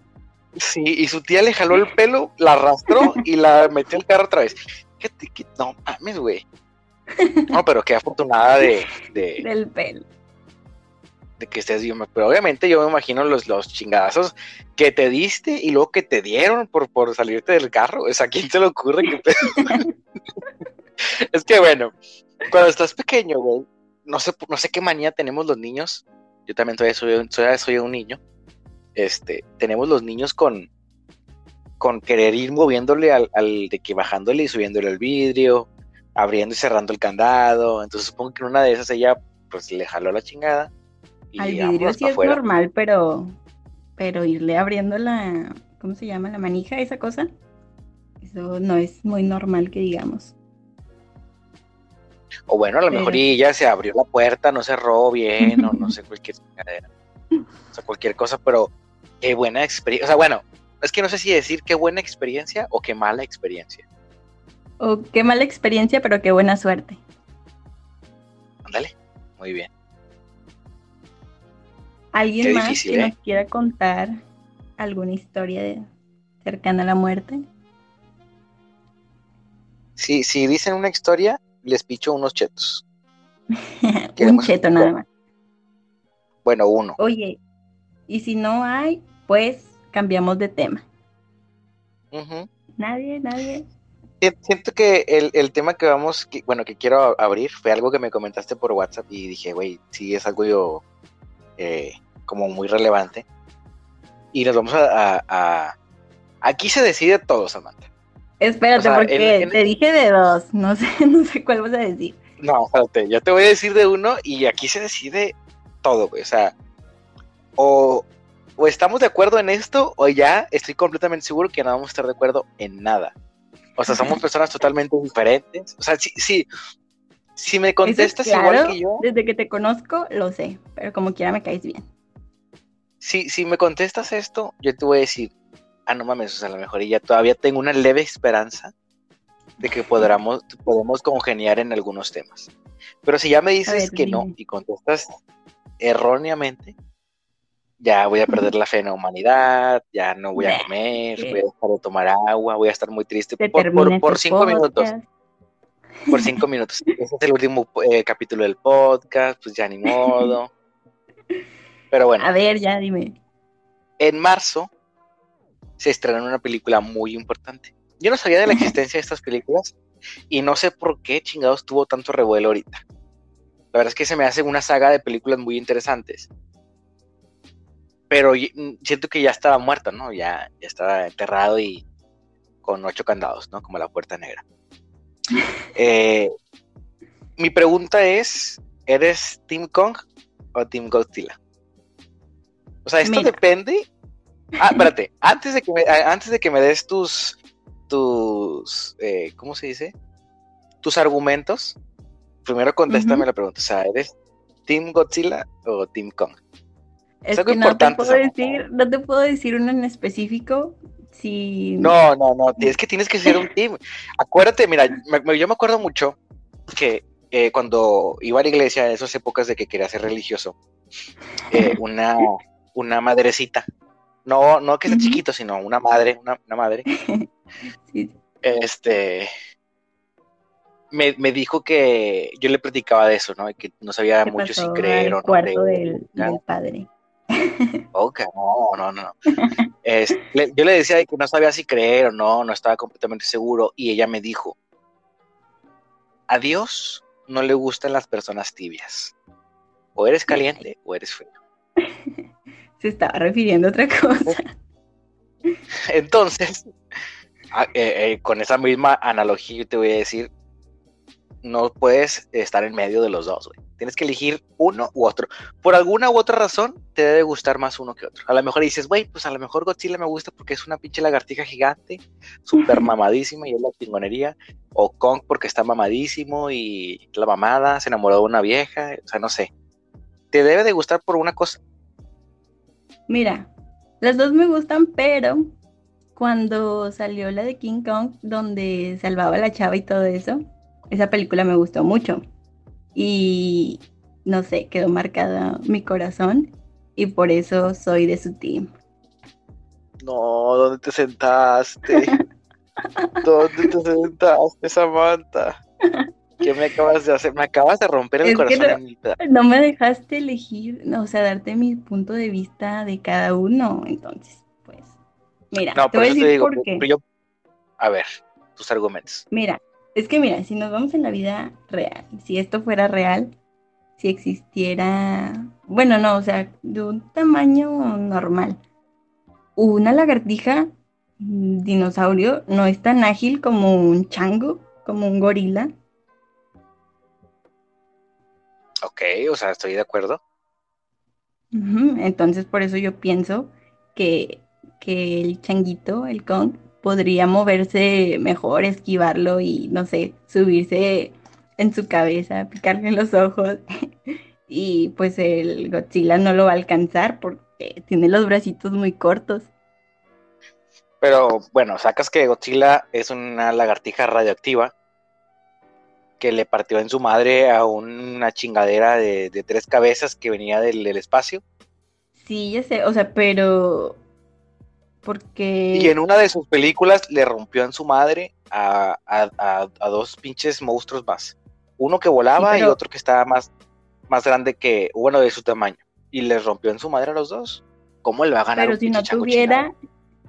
Sí, y su tía le jaló el pelo, la arrastró y la metió el carro otra vez. ¿Qué te, no mames, güey. No, pero qué afortunada de, de, Del pelo de que estés bien, pero obviamente yo me imagino los, los chingadazos que te diste y luego que te dieron por, por salirte del carro. O sea, ¿a quién se le ocurre que Es que bueno, cuando estás pequeño, güey, no sé, no sé qué manía tenemos los niños. Yo también todavía soy, soy un niño. Este, tenemos los niños con, con querer ir moviéndole al, al, de que bajándole y subiéndole el vidrio, abriendo y cerrando el candado. Entonces supongo que en una de esas ella pues le jaló la chingada al vidrio sí es normal, pero, pero irle abriendo la, ¿cómo se llama? La manija, esa cosa. Eso no es muy normal que digamos. O bueno, a lo mejor ya se abrió la puerta, no cerró bien, o no sé, cualquier O sea, cualquier cosa, pero qué buena experiencia. O sea, bueno, es que no sé si decir qué buena experiencia o qué mala experiencia. O qué mala experiencia, pero qué buena suerte. Ándale, muy bien. ¿Alguien más que nos ¿eh? quiera contar alguna historia cercana a la muerte? Sí, si dicen una historia, les picho unos chetos. un cheto nada más. Bueno, uno. Oye, y si no hay, pues cambiamos de tema. Nadie, nadie. Siento que el, tema que vamos, que, bueno, que quiero abrir fue algo que me comentaste por WhatsApp y dije, güey, sí es algo yo eh, como muy relevante. Y nos vamos a, Aquí se decide todo, Samantha. Espérate, porque te dije de dos, no sé, no sé cuál vas a decir. No, espérate, yo te voy a decir de uno y aquí se decide todo, O sea, o, o estamos de acuerdo en esto o ya estoy completamente seguro que no vamos a estar de acuerdo en nada. O sea, somos personas totalmente diferentes. O sea, sí, sí, si me contestas igual que yo. Desde que te conozco, lo sé, pero como quiera me caes bien. Si, si me contestas esto, yo te voy a decir, ah, no mames, o sea, a lo mejor ya todavía tengo una leve esperanza de que podamos, podemos congeniar en algunos temas. Pero si ya me dices que no y contestas erróneamente, ya voy a perder la fe en la humanidad, ya no voy a comer, voy a dejar de tomar agua, voy a estar muy triste por, por, cinco minutos. Por cinco minutos. Ese es el último eh, capítulo del podcast, pues ya ni modo. Pero bueno. A ver, ya dime. En marzo se estrenó una película muy importante. Yo no sabía de la existencia de estas películas y no sé por qué chingados tuvo tanto revuelo ahorita. La verdad es que se me hace una saga de películas muy interesantes. Pero mm, siento que ya estaba muerta, ¿no? Ya, ya estaba enterrado y con ocho candados, ¿no? Como la puerta negra. Eh, mi pregunta es, ¿eres Team Kong o Team Godzilla? O sea, esto depende. Ah, espérate, antes de que me, antes de que me des tus, tus, eh, ¿cómo se dice? Tus argumentos. Primero contéstame la pregunta. O sea, ¿eres Team Godzilla o Team Kong? Es, que no te puedo decir, no te puedo decir uno en específico. Si... No, no, no, es que tienes que ser un team. Acuérdate, mira, yo me acuerdo mucho que eh, cuando iba a la iglesia, en esas épocas de que quería ser religioso, eh, una, una madrecita, no, no que sea chiquito, sino una madre, una, madre, este, me, me, dijo que yo le platicaba de eso, ¿no? Que no sabía mucho si creer o no. Cuarto del, del padre. Ok, no, no, no. yo le decía que no sabía si creer o no, no estaba completamente seguro y ella me dijo, a Dios no le gustan las personas tibias. O eres caliente o eres frío. Se estaba refiriendo a otra cosa. Entonces, ah, eh, eh, con esa misma analogía yo te voy a decir, no puedes estar en medio de los dos, güey. Tienes que elegir uno u otro. Por alguna u otra razón, te debe gustar más uno que otro. A lo mejor dices, güey, pues a lo mejor Godzilla me gusta porque es una pinche lagartija gigante, súper mamadísima y es la chingonería. O Kong porque está mamadísimo y la mamada se enamoró de una vieja. O sea, no sé. Te debe de gustar por una cosa. Mira, las dos me gustan, pero cuando salió la de King Kong, donde salvaba a la chava y todo eso, esa película me gustó mucho. Y no sé, quedó marcada mi corazón y por eso soy de su team. No, ¿dónde te sentaste? ¿Dónde te sentaste, Samantha? ¿Qué me acabas de hacer? Me acabas de romper el corazón. No, me dejaste elegir, o sea, darte mi punto de vista de cada uno. Entonces, pues, mira, te voy a decir por qué. a ver, tus argumentos. Mira, es que mira, si nos vamos en la vida real, si esto fuera real, si existiera, bueno, no, o sea, de un tamaño normal, una lagartija, mm, dinosaurio, no es tan ágil como un chango, como un gorila. Ok, o sea, estoy de acuerdo. Entonces, por eso yo pienso que, que el changuito, el Kong, podría moverse mejor, esquivarlo y no sé, subirse en su cabeza, picarle los ojos. y pues el Godzilla no lo va a alcanzar porque tiene los bracitos muy cortos. Pero bueno, sacas que Godzilla es una lagartija radioactiva que le partió en su madre a una chingadera de, tres cabezas que venía del, del espacio. Sí, ya sé, o sea, pero porque... Y en una de sus películas le rompió en su madre a, dos pinches monstruos más. Uno que volaba y otro que estaba más, más grande que, bueno, de su tamaño. Y le rompió en su madre a los dos. ¿Cómo le va a ganar? Pero si no tuviera,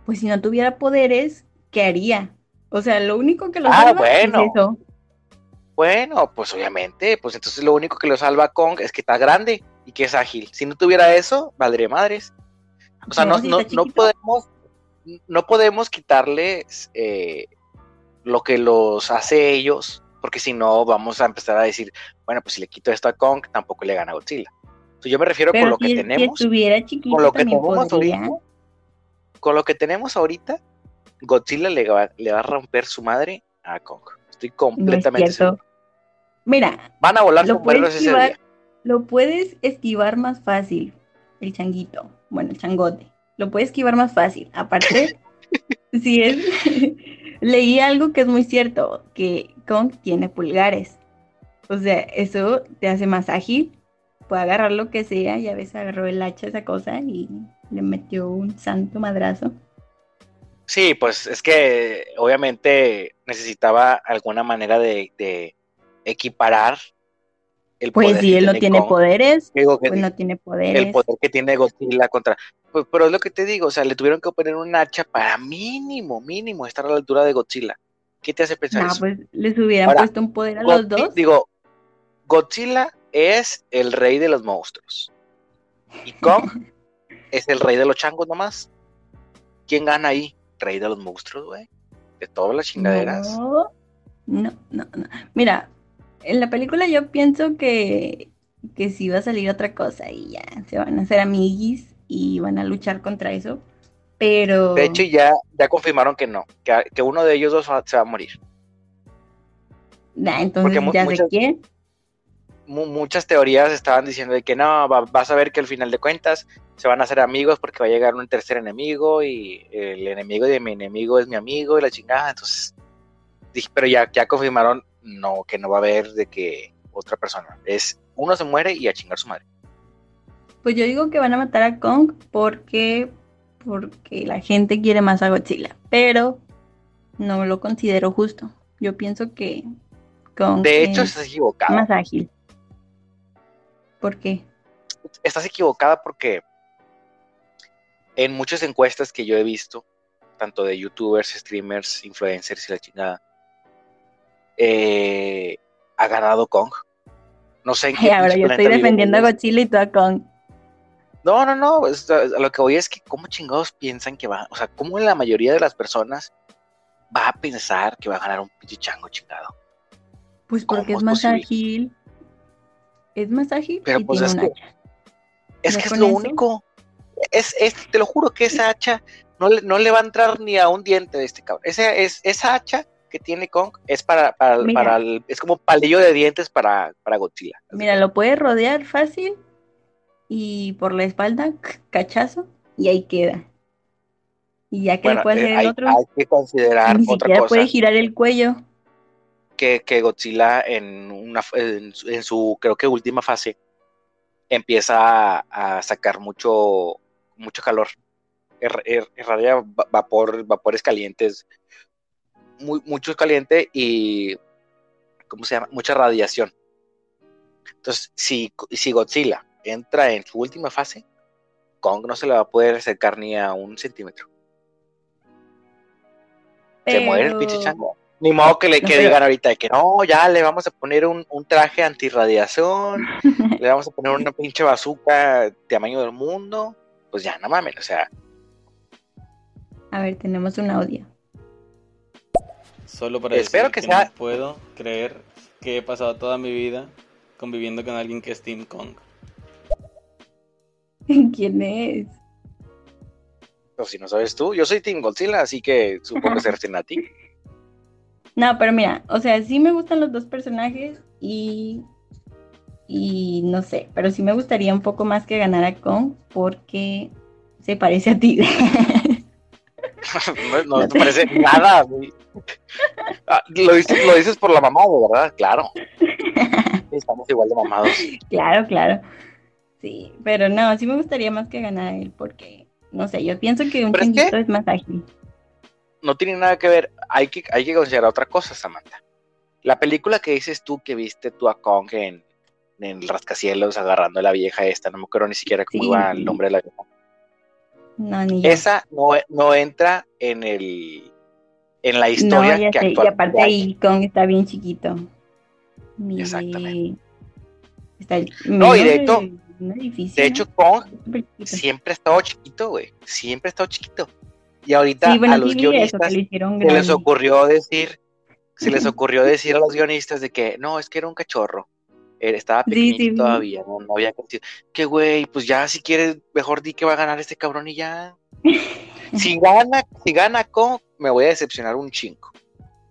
pues si no tuviera poderes, ¿qué haría? O sea, lo único que lo ah, salva es eso. Bueno, pues obviamente, pues entonces lo único que lo salva a Kong es que está grande y que es ágil. Si no tuviera eso, valdría madres. O sea, no, no, no, podemos, no podemos quitarles eh, lo que los hace ellos, porque si no vamos a empezar a decir, bueno, pues si le quito esto a Kong, tampoco le gana Godzilla. yo me refiero con lo que tenemos, con lo que tenemos ahorita, con lo que tenemos ahorita, Godzilla le va, le va a romper su madre a Kong. Estoy completamente seguro. Mira, van a volar lo ese día. Lo puedes esquivar más fácil, el changuito, bueno, el changote lo puede esquivar más fácil. Aparte, si es, leí algo que es muy cierto, que Kong tiene pulgares. O sea, eso te hace más ágil puede agarrar lo que sea, y a veces agarró el hacha esa cosa y le metió un santo madrazo. Sí, pues es que obviamente necesitaba alguna manera de, de equiparar el pues poder. Si él no tiene poderes, pues no tiene poderes. El poder que tiene Godzilla contra. Pues, pero es lo que te digo, o sea, le tuvieron que poner un hacha para mínimo, mínimo estar a la altura de Godzilla. ¿Qué te hace pensar no, pues les hubieran puesto un poder a los dos. Digo, Godzilla es el rey de los monstruos. Y Kong es el rey de los changos nomás. ¿Quién gana ahí? Rey de los monstruos, güey. De todas las chingaderas. No, no, no, Mira, en la película yo pienso que, que sí va a salir otra cosa y ya se van a hacer amiguis y van a luchar contra eso. Pero. De hecho, ya, ya confirmaron que no, que, uno de ellos dos se va a morir. Nah, entonces, ¿ya de quién? muchas teorías estaban diciendo de que no, vas a ver que al final de cuentas se van a hacer amigos porque va a llegar un tercer enemigo y el enemigo de mi enemigo es mi amigo y la chingada. Entonces, dije, pero ya, ya confirmaron no, que no va a haber de que otra persona. Es uno se muere y a chingar su madre. Pues yo digo que van a matar a Kong porque, porque la gente quiere más a Godzilla, pero no lo considero justo. Yo pienso que Kong de hecho, estás equivocado. Más ágil. ¿Por qué? Estás equivocada porque en muchas encuestas que yo he visto, tanto de youtubers, streamers, influencers y la chingada, eh, ha ganado Kong. No sé en qué. ahora yo estoy defendiendo a Godzilla y tú a Kong. No, no, no. a lo que voy es que, ¿cómo chingados piensan que va? O sea, ¿cómo la mayoría de las personas va a pensar que va a ganar un pinche chango chingado? Pues porque es más ágil es más ágil Pero pues es, que, es que es lo único. Es, te lo juro que esa hacha no le, no le va a entrar ni a un diente de este cabrón. Es, esa hacha que tiene Kong es para, para, el, es como palillo de dientes para, para Godzilla. Mira, lo puede rodear fácil y por la espalda, cachazo, y ahí queda. Y ya que puede hacer el otro, hay que considerar ni otra puede girar el cuello que, Godzilla en, una, en, su, creo que última fase, empieza a, sacar mucho, mucho calor. Irradia vapor, vapores calientes, muy, mucho caliente y, ¿cómo se llama? Mucha radiación. Entonces, si, si Godzilla entra en su última fase, Kong no se le va a poder acercar ni a un centímetro. Se muere el pinche chango. Ni modo que le que digan ahorita que no, ya le vamos a poner un, un traje antirradiación, le vamos a poner una pinche bazooka tamaño del mundo. Pues ya, no mames, o sea. A ver, tenemos un audio. Solo para Espero decir que, no puedo creer que he pasado toda mi vida conviviendo con alguien que es Team Kong. ¿Quién es? Pues si no sabes tú, yo soy Team Godzilla, así que supongo que será a ti. No, pero mira, o sea, sí me gustan los dos personajes y. Y no sé, pero sí me gustaría un poco más que ganara Kong porque se parece a ti. no, te parece nada. Ah, lo, dices, lo dices por la mamá, ¿verdad? Claro. Estamos igual de mamados. Claro, claro. Sí, pero no, sí me gustaría más que ganara él porque, no sé, yo pienso que un es, es más ágil no tiene nada que ver, hay que, hay que considerar otra cosa, Samantha. La película que dices tú que viste tú a Kong en, en el rascacielos agarrando a la vieja esta, no me acuerdo ni siquiera cómo iba el nombre de la vieja. No, ni Esa no, no, entra en el en la historia no, que Y aparte ahí Kong está bien chiquito. Exactamente. no, y de hecho, de hecho Kong siempre ha estado chiquito, güey. Siempre ha estado chiquito. Y ahorita a los guionistas se les ocurrió decir, se les ocurrió decir a los guionistas de que no, es que era un cachorro. Eh, estaba pequeñito todavía, no, había crecido. Que güey, pues ya si quieres, mejor di que va a ganar este cabrón y ya. si gana, si gana Kong, me voy a decepcionar un chingo.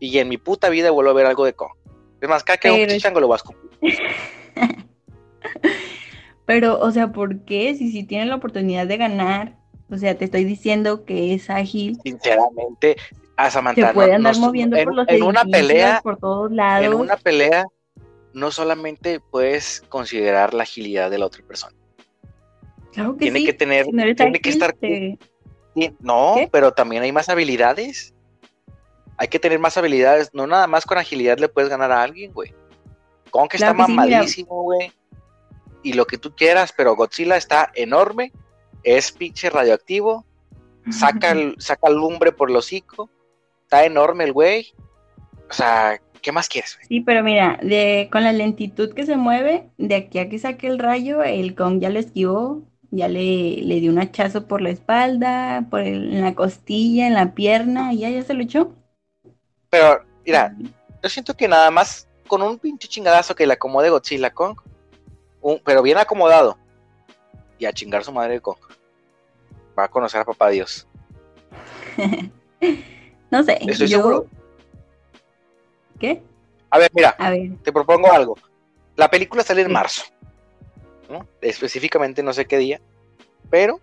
Y en mi puta vida vuelvo a ver algo de Kong. Es más, cada que un chichango lo vas a. Pero, o sea, ¿por qué? Si, si tienen la oportunidad de ganar, o sea, te estoy diciendo que es ágil. Sinceramente, a Samantha. Se puede andar moviendo por los en una pelea, por todos lados. En una pelea no solamente puedes considerar la agilidad de la otra persona. Claro que tiene sí. que tener, no tiene que estar te- No, ¿Qué? pero también hay más habilidades. Hay que tener más habilidades. No nada más con agilidad le puedes ganar a alguien, güey. Kong que Claro está que mamadísimo, güey. Y lo que tú quieras, pero Godzilla está enorme. Es pinche radioactivo. Saca, el- saca lumbre por el hocico. Está enorme el güey. O sea, ¿qué más quieres? Sí, pero mira, de, con la lentitud que se mueve, de aquí a que saque el rayo, el Kong ya lo esquivó, ya le, le dio un hachazo por la espalda, por el- en la costilla, en la pierna, y ya, ya se lo echó. Pero, mira, yo siento que nada más con un pinche chingadazo que le acomode Godzilla Kong. un- pero bien acomodado. Y a chingar su madre Kong. Va a conocer a papá Dios. No sé, Estoy yo... seguro. ¿Qué? A ver, mira, A ver, te propongo algo. La película sale en marzo. ¿no? Específicamente no sé qué día. Pero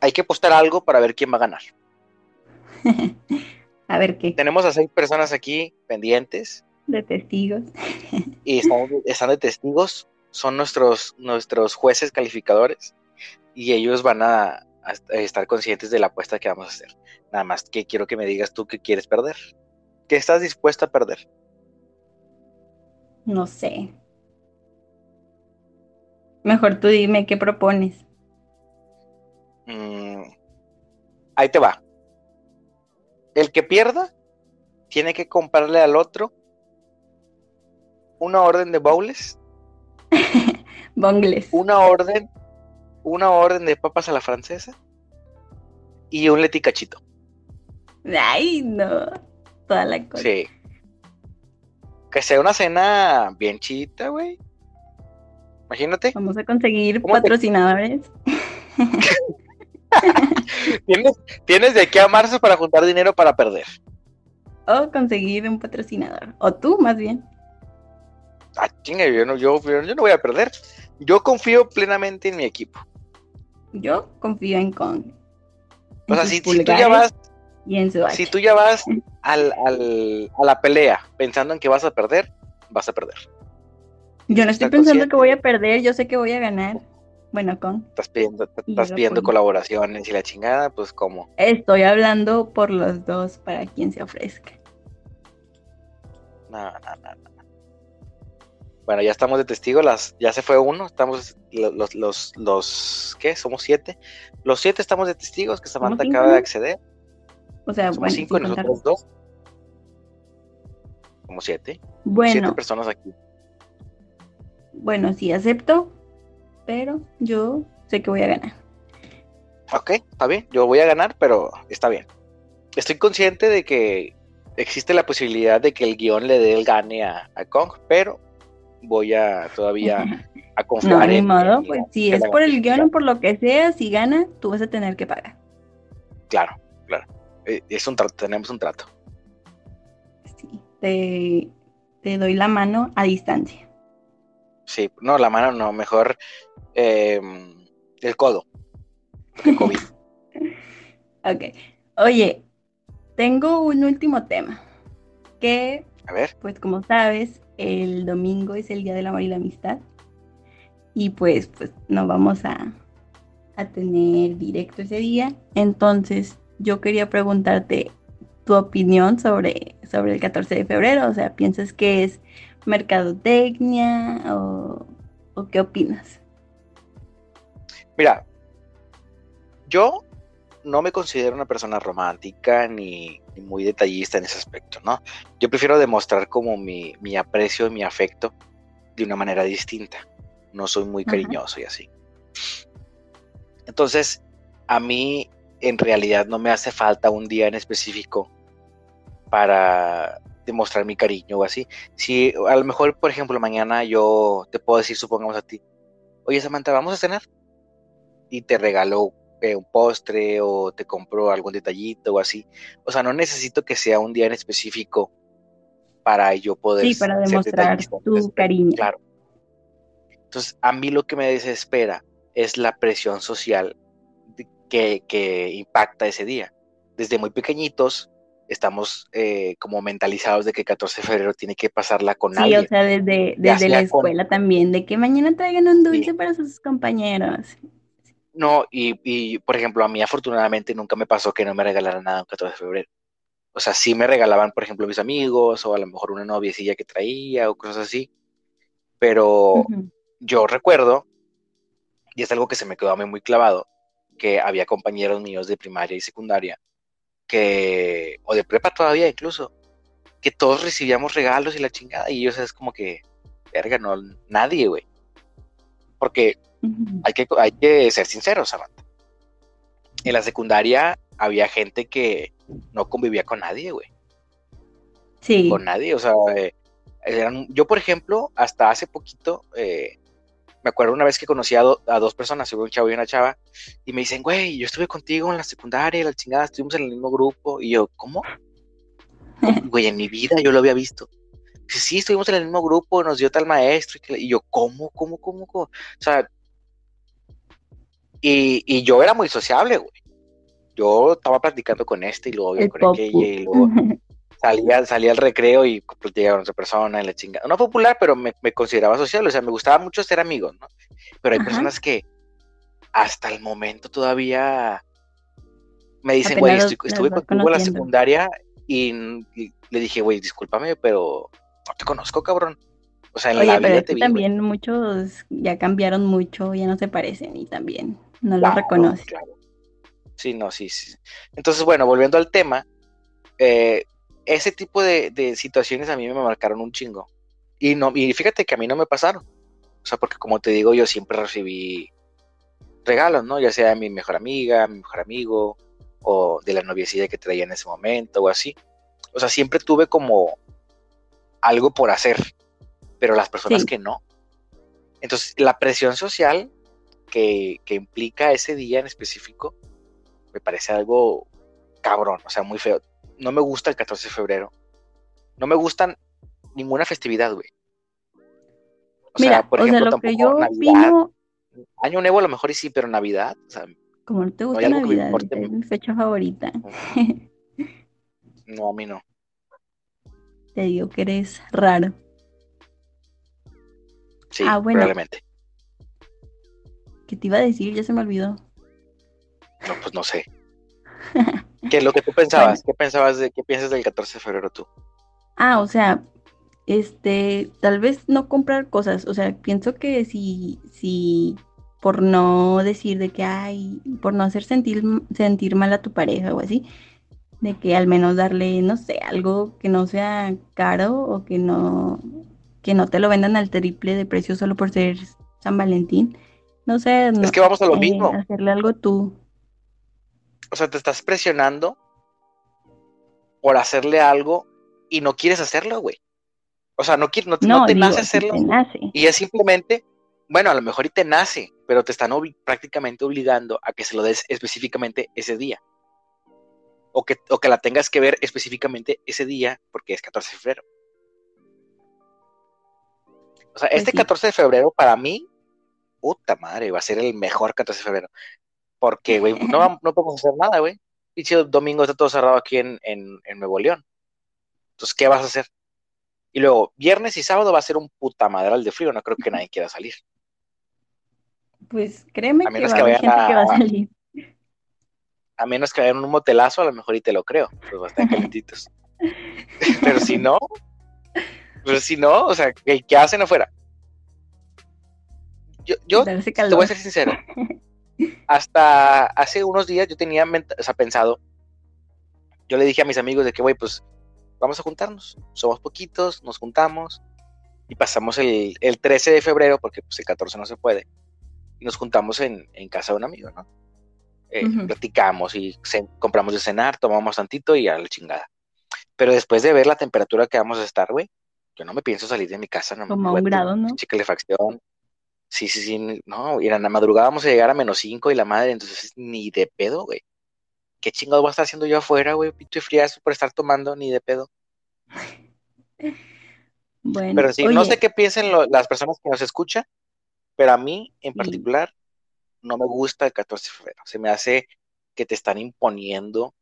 hay que apostar algo para ver quién va a ganar. a ver qué, Tenemos a seis personas aquí pendientes de testigos. y están, están de testigos. Son nuestros, nuestros jueces calificadores y ellos van a, a estar conscientes de la apuesta que vamos a hacer. Nada más que quiero que me digas tú que quieres perder. ¿Qué estás dispuesta a perder? No sé. Mejor tú dime qué propones. Mm, ahí te va. El que pierda tiene que comprarle al otro una orden de bowls, Bongles. una orden, una orden de papas a la francesa y un leticachito. Ay, no. Toda la cosa. Sí. Que sea una cena bien chita, güey. Imagínate. Vamos a conseguir ¿Cómo te- patrocinadores. Tienes, tienes de aquí a marzo para juntar dinero para perder. O conseguir un patrocinador. O tú, más bien. Ah, chinga, yo no, yo, yo no voy a perder. Yo confío plenamente en mi equipo. Yo confío en Kong. O sea, si, si tú ya vas, Y en su hacha. si tú ya vas al, al- a la pelea pensando en que vas a perder, vas a perder. Yo no estoy pensando consciente. que voy a perder, yo sé que voy a ganar. Bueno, Kong. Estás pidiendo, estás pidiendo colaboraciones y la chingada, pues como. Estoy hablando por los dos para quien se ofrezca. No, no, no, no. Bueno, ya estamos de testigo, las, ya se fue uno, estamos lo- los, los, los, ¿qué? Somos siete. Los siete estamos de testigos que Samantha acaba de acceder. O sea, Somos bueno, cinco y nosotros dos. Somos siete. Siete Bueno, personas aquí. bueno, sí acepto, pero yo sé que voy a ganar. Ok, está bien, yo voy a ganar, pero está bien. Estoy consciente de que existe la posibilidad de que el guion le dé el gane a, a Kong, pero voy a todavía a confiar No, ni en- modo, pues si es por el guion o por lo que sea, si gana, tú vas a tener que pagar. Claro, claro. Eh, Es un trato, tenemos un trato. Sí, te, te doy la mano a distancia. Sí, no, la mano no, mejor eh, el codo. El COVID. Ok. Oye, tengo un último tema. Que, A ver, pues como sabes, el domingo es el Día del Amor y la Amistad. Y pues, pues no vamos a, a tener directo ese día. Entonces, yo quería preguntarte tu opinión sobre, sobre el 14 de febrero. O sea, ¿piensas que es mercadotecnia o, o qué opinas? mira, yo no me considero una persona romántica ni, ni muy detallista en ese aspecto, ¿no? Yo prefiero demostrar como mi, mi aprecio y mi afecto de una manera distinta. No soy muy cariñoso y así. Entonces, a mí en realidad no me hace falta un día en específico para demostrar mi cariño o así. Si a lo mejor, por ejemplo, mañana yo te puedo decir, supongamos a ti, oye Samantha, vamos a cenar y te regalo eh, un postre o te compro algún detallito o así. O sea, no necesito que sea un día en específico para yo poder Sí, para demostrar tu cariño. Claro. Entonces, a mí lo que me desespera es la presión social que, que impacta ese día. Desde muy pequeñitos estamos eh, como mentalizados de que el 14 de febrero tiene que pasarla con Sí, alguien. o sea, desde, desde la sea con- escuela también, de que mañana traigan un dulce Sí. para sus compañeros. No, y, y, por ejemplo, a mí afortunadamente nunca me pasó que no me regalaran nada un 14 de febrero. O sea, sí me regalaban, por ejemplo, mis amigos o a lo mejor una noviecilla que traía o cosas así. Pero Ujú. yo recuerdo, y es algo que se me quedó a mí muy clavado, que había compañeros míos de primaria y secundaria, que, o de prepa todavía incluso, que todos recibíamos regalos y la chingada, y ellos es como que, verga, no, nadie, güey. Porque hay que, hay que ser sinceros, Samantha. En la secundaria había gente que no convivía con nadie, güey. Sí, Con nadie, o sea, eh, eran- yo por ejemplo, hasta hace poquito, eh, me acuerdo una vez que conocí a, do- a dos personas, un chavo y una chava, y me dicen, güey, yo estuve contigo en la secundaria, la chingada, estuvimos en el mismo grupo, y yo, ¿cómo? Güey, en mi vida yo lo había visto. Dice, sí, estuvimos en el mismo grupo, nos dio tal maestro, y, yo, ¿cómo, cómo, cómo, cómo? O sea, y, y yo era muy sociable, güey. Yo estaba practicando con este y luego el con aquella y luego salía, salía al recreo y platicaba con otra persona y la chingada. No popular, pero me, me consideraba sociable, o sea, me gustaba mucho ser amigos, ¿no? Pero hay Ajá. personas que hasta el momento todavía me dicen, güey, estuve contigo en la secundaria y, y le dije, güey, discúlpame, pero no te conozco, cabrón. O sea, en Oye, la pero vida te vi, también muchos ya cambiaron mucho, ya no se parecen y también no los Claro, reconoces. claro. Sí, no, sí, sí. Entonces, bueno, volviendo al tema, eh, ese tipo de, de situaciones a mí me marcaron un chingo. Y no, y fíjate que a mí no me pasaron. O sea, porque como te digo, yo siempre recibí regalos, ¿no? Ya sea de mi mejor amiga, mi mejor amigo, o de la noviecilla que traía en ese momento, o así. O sea, siempre tuve como algo por hacer, pero las personas Sí. que no. Entonces, la presión social que, que implica ese día en específico, me parece algo cabrón, o sea, muy feo. No me gusta el 14 de febrero. No me gustan ninguna festividad, güey. O Mira, sea, por o sea, ejemplo, lo que tampoco yo Navidad. opino, Año Nuevo a lo mejor y sí, pero Navidad, o sea, como no te gusta me Navidad, es mi fecha favorita, no, a mí no. te digo que eres raro. Sí, Ah, bueno. probablemente. ¿Qué te iba a decir? Ya se me olvidó. No, pues no sé. ¿Qué es lo que tú pensabas? ¿Qué pensabas de qué piensas del 14 de febrero tú? Ah, o sea, este, tal vez no comprar cosas, o sea, pienso que si, si por no decir de que ay, por no hacer sentir, sentir mal a tu pareja o así, de que al menos darle, no sé, algo que no sea caro o que no, que no te lo vendan al triple de precio solo por ser San Valentín. No sé, no, Es que vamos a lo eh, mismo. hacerle algo tú. O sea, te estás presionando por hacerle algo y no quieres hacerlo, güey. O sea, no, no, te- no No, te digo, nace hacerlo. te nace. Y es simplemente, bueno, a lo mejor y te nace, pero te están prácticamente obligando a que se lo des específicamente ese día. O que, o que la tengas que ver específicamente ese día porque es 14 de febrero. O sea, Pues este sí. 14 de febrero para mí, puta madre, va a ser el mejor 14 de febrero. Porque, güey, no, no podemos hacer nada, güey. Pinche domingo está todo cerrado aquí en, en, en Nuevo León. Entonces, ¿qué vas a hacer? Y luego, viernes y sábado va a ser un puta madral de frío. No creo que nadie quiera salir. Pues créeme A que va que a haber gente que va a a- salir. A menos que vayan a un motelazo, a lo mejor y te lo creo. Pues va a estar calentitos. Pero si no, pero si no, o sea, ¿qué, qué hacen afuera? Yo, yo te voy a ser sincero. Hasta hace unos días yo tenía ment- o sea, pensado, yo le dije a mis amigos de que, güey, pues vamos a juntarnos. Somos poquitos, nos juntamos y pasamos el, el 13 de febrero, porque pues el 14 no se puede, y nos juntamos en, en casa de un amigo, ¿no? Eh. Platicamos y compramos de cenar, tomamos tantito y a la chingada. Pero después de ver la temperatura que vamos a estar, güey, yo no me pienso salir de mi casa, no me Como a un grado, ¿no? calefacción. Sí, sí, sí, no, y en la madrugada vamos a llegar a menos 5 y la madre, entonces ni de pedo, güey. ¿Qué chingado voy a estar haciendo yo afuera, güey? Pinche friazo por estar tomando, ni de pedo. Bueno, Pero sí, no sé qué piensen lo- las personas que nos escuchan, pero a mí en particular no me gusta el 14 de febrero. Se me hace que te están imponiendo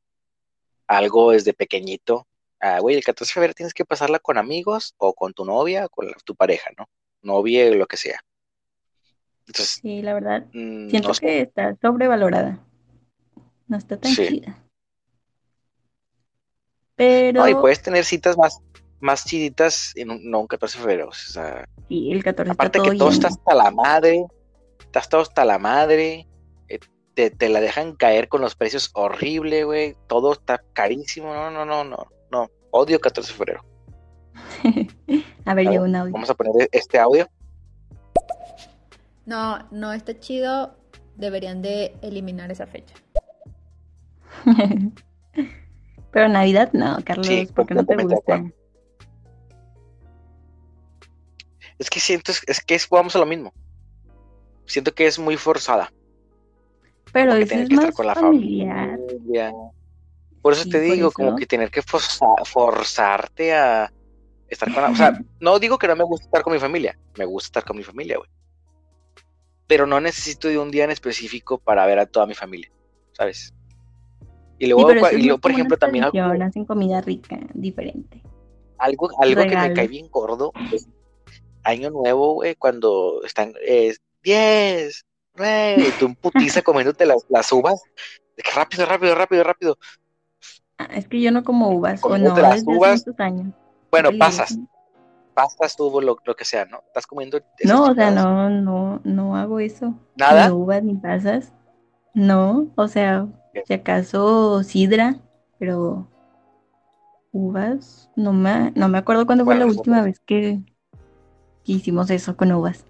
algo desde pequeñito. Ah, güey, el 14 de febrero tienes que pasarla con amigos o con tu novia o con la- tu pareja, ¿no? Novia, lo que sea. Entonces, Sí, la verdad, mm, siento no que está sobrevalorada. No está tan Sí. chida. Pero No, y puedes tener citas más, más chiditas en un, no un 14 de febrero. O sea, sí, el 14 está aparte todo que todo está hasta la madre, estás todo hasta la madre, eh, te, te la dejan caer con los precios horrible, güey. Todo está carísimo. No, no, no, no, no. Odio 14 de febrero. A ver, ver, un audio. Vamos a poner este audio. No, no está chido. Deberían de eliminar esa fecha. Pero Navidad no, Carlos, Sí, porque no te gusta. Es que siento, es, que es, vamos a lo mismo. Siento que es muy forzada. Pero eso es que estar más con la familiar. familia. Por eso Sí, te digo, como que tener que forza- forzarte a estar con la... O sea, no digo que no me gusta estar con mi familia. Me gusta estar con mi familia, güey. Pero no necesito de un día en específico para ver a toda mi familia, ¿sabes? Y Sí, luego, y más por ejemplo, también algo, hacen comida rica, diferente. algo, algo que me cae bien gordo es Año Nuevo, güey, cuando están eh, 10, 9, y tú en putiza comiéndote las, las uvas. De que rápido, rápido, rápido, rápido. Ah, es que yo no como uvas, o no, desde hace uvas. muchos años. Bueno, pasas, pasas tú lo, lo que sea, ¿no? Estás comiendo. No, o sea, no, no, no hago eso. ¿Nada? Ni uvas, ni pasas. No, o sea, ¿Qué? si acaso sidra, pero uvas, no me, no me acuerdo cuándo fue la nosotros- última vez que, que hicimos eso con uvas.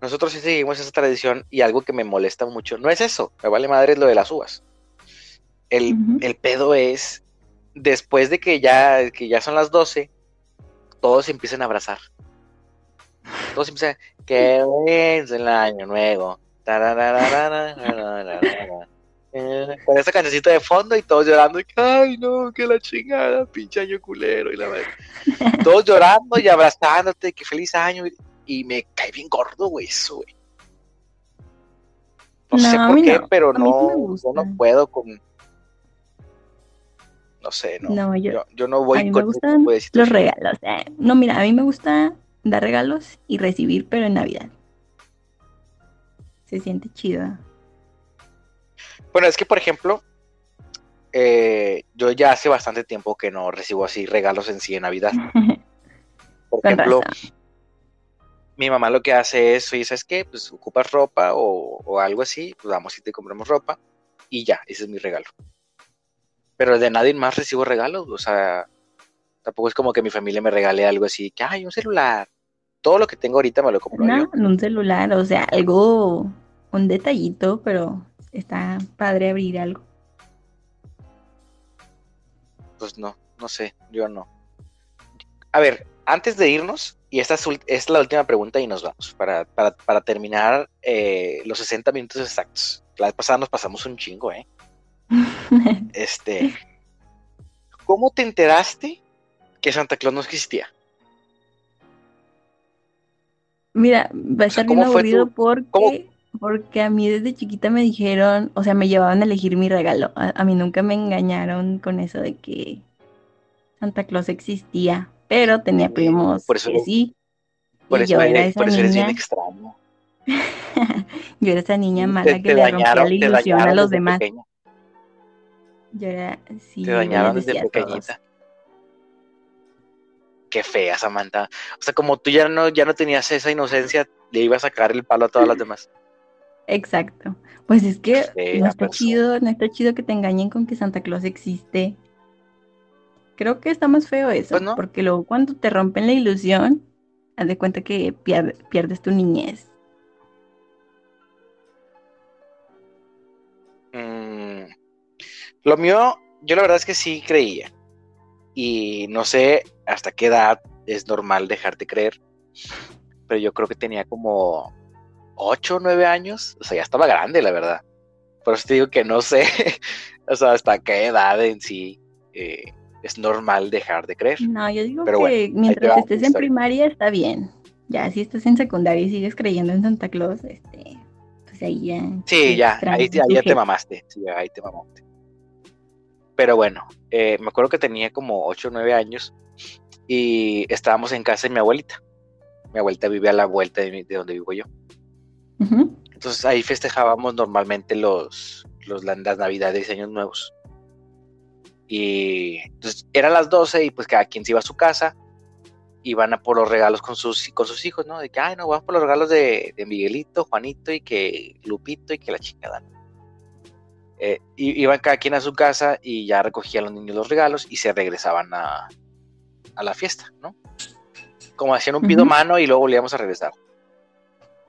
Nosotros sí seguimos esa tradición y algo que me molesta mucho, no es eso, me vale madre lo de las uvas. El, el pedo es, después de que ya, que ya son las 12, todos se empiezan a abrazar. Todos empiezan, que es el año nuevo. Eh, con esa cancioncita de fondo y todos llorando, y, ay no, que la chingada, pinche año culero y la verdad. Todos llorando y abrazándote, que feliz año. Y, me cae bien gordo, güey, eso, güey. No, sé por qué, pero no, yo no puedo con, no sé, no. No, yo, Yo, yo no voy a mí con gustan los regalos. eh. No, mira, a mí me gusta dar regalos y recibir, pero en Navidad. Se siente chido. Bueno, es que, por ejemplo, eh, yo ya hace bastante tiempo que no recibo así regalos en sí en Navidad. Por ejemplo, razón. mi mamá lo que hace es, oye, ¿sabes qué? Pues ocupas ropa o, o algo así, pues vamos y te compramos ropa y ya, ese es mi regalo. Pero de nadie más recibo regalos, o sea, tampoco es como que mi familia me regale algo así, que, ay, un celular. Todo lo que tengo ahorita me lo compro No, yo. un celular, o sea, algo, un detallito, pero está padre abrir algo. Pues no, no sé, yo no. A ver, antes de irnos, y esta es la última pregunta y nos vamos, para, para, para terminar eh, los 60 minutos exactos. La vez pasada nos pasamos un chingo, ¿eh? Este, ¿cómo te enteraste que Santa Claus no existía? Mira, va a estar bien ¿cómo fue aburrido tu- porque, cómo- porque a mí desde chiquita me dijeron, o sea, me llevaban a elegir mi regalo. A, a mí nunca me engañaron con eso de que Santa Claus existía, pero tenía primos por eso que sí. Por eso, yo era eres, esa por eso eres bien extraño. yo era esa niña mala te que le rompía dañaron, la te ilusión a los demás. Yo era, sí, Te dañaron desde pequeñita. Qué fea, Samantha. O sea, como tú ya no, ya no tenías esa inocencia, le ibas a sacar el palo a todas las demás. Exacto. Pues es que Fea no está persona. chido, no está chido que te engañen con que Santa Claus existe. Creo que está más feo eso, Pues no. porque luego cuando te rompen la ilusión, haz de cuenta que pier- pierdes tu niñez. Lo mío, yo la verdad es que sí creía. Y no sé hasta qué edad es normal dejarte creer. Pero yo creo que tenía como 8 o 9 años. O sea, ya estaba grande, la verdad. Por eso te digo que no sé. o sea, hasta qué edad en sí eh, es normal dejar de creer. No, yo digo Pero que bueno, mientras estés en primaria está bien. Ya si estás en secundaria y sigues creyendo en Santa Claus, este, pues ahí ya. Sí, ya, ahí, ahí ya te mamaste. Sí, ahí te mamaste. Pero bueno, eh, me acuerdo que tenía como 8 o 9 años y estábamos en casa de mi abuelita. Mi abuelita vive a la vuelta de, donde vivo yo. Entonces ahí festejábamos normalmente los, los, las navidades y años nuevos. Y entonces eran las 12 y pues cada quien se iba a su casa iban a por los regalos con sus, con sus hijos, ¿no? De que, ay, no, vamos por los regalos de, Miguelito, Juanito y que Lupito y que la chingada. Eh, iban cada quien a su casa y ya recogían los niños los regalos y se regresaban a, a la fiesta, ¿no? Como hacían un pido mano y luego volvíamos a regresar.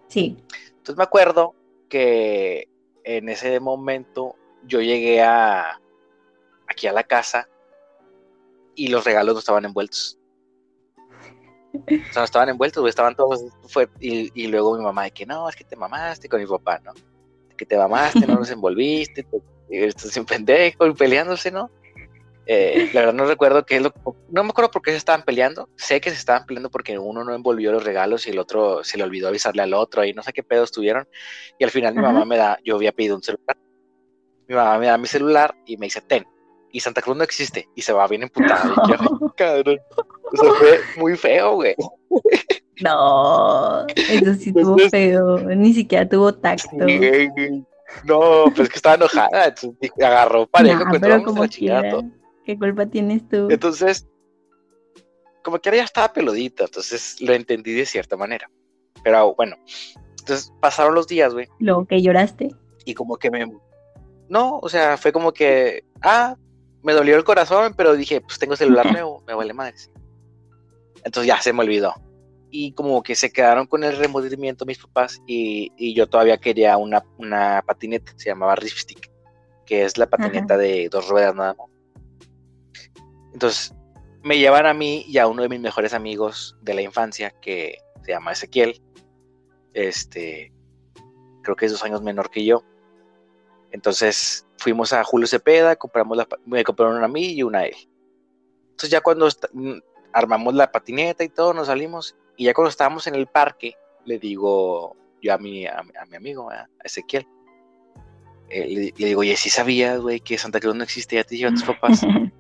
Sí. Entonces me acuerdo que en ese momento yo llegué a aquí a la casa y los regalos no estaban envueltos. O sea, no estaban envueltos, estaban todos. Fue, y, luego mi mamá, de que no, es que te mamaste con mi papá, ¿no? Que te mamaste, no nos envolviste, estás un pendejo y peleándose, ¿no? Eh, la verdad no recuerdo qué es lo no me acuerdo por qué se estaban peleando sé que se estaban peleando porque uno no envolvió los regalos y el otro se le olvidó avisarle al otro y no sé qué pedos tuvieron. Y al final mi mamá me da yo había pedido un celular. Mi mamá me da mi celular y me dice ten y Santa Cruz no existe y se va bien emputada cabrón eso fue muy feo güey no eso sí tuvo feo ni siquiera tuvo tacto no pues es que estaba enojada entonces agarró parejo nah, pero como la ¿Qué culpa tienes tú? Entonces, como que ahora ya estaba peludito, entonces lo entendí de cierta manera. Pero bueno, entonces pasaron los días, güey. Luego que lloraste. Y como que me... No, o sea, fue como que... Ah, me dolió el corazón, pero dije, pues tengo celular nuevo, me vale madres. Entonces ya se me olvidó. Y como que se quedaron con el remordimiento mis papás y, yo todavía quería una, una patineta, se llamaba Ripstick, que es la patineta de dos ruedas nada más. Entonces, me llevan a mí y a uno de mis mejores amigos de la infancia, que se llama Ezequiel. Este, creo que es dos años menor que yo. Entonces, fuimos a Julio Cepeda, compramos la, me compraron una a mí y una a él. Entonces, ya cuando mm, armamos la patineta y todo, nos salimos. Y ya cuando estábamos en el parque, le digo yo a mi, a, mi amigo, a Ezequiel, eh, le, digo, oye, si sabías, güey, que Santa Cruz no existe, ya te llevan tus papás.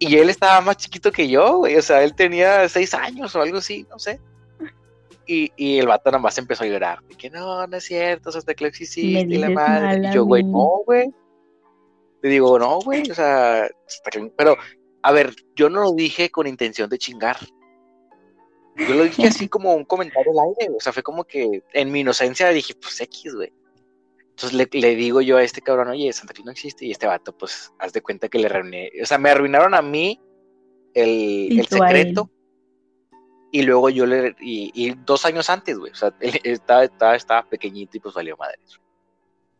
Y, él estaba más chiquito que yo, güey. O sea, él tenía seis años o algo así, no sé. Y, y el vato nada más empezó a llorar. Que no, no es cierto, que lo existe y la madre. Y yo, güey, no, güey. Le digo, no, güey, o sea, pero, a ver, yo no lo dije con intención de chingar. Yo lo dije así como un comentario al aire, o sea, fue como que en mi inocencia dije, pues X, güey. Entonces le, digo yo a este cabrón, oye, Santa Fe no existe. Y este vato, pues, haz de cuenta que le reuní. O sea, me arruinaron a mí el, secreto. Y luego yo le. Y, dos años antes, güey. O sea, él estaba, estaba, pequeñito y pues valió madre.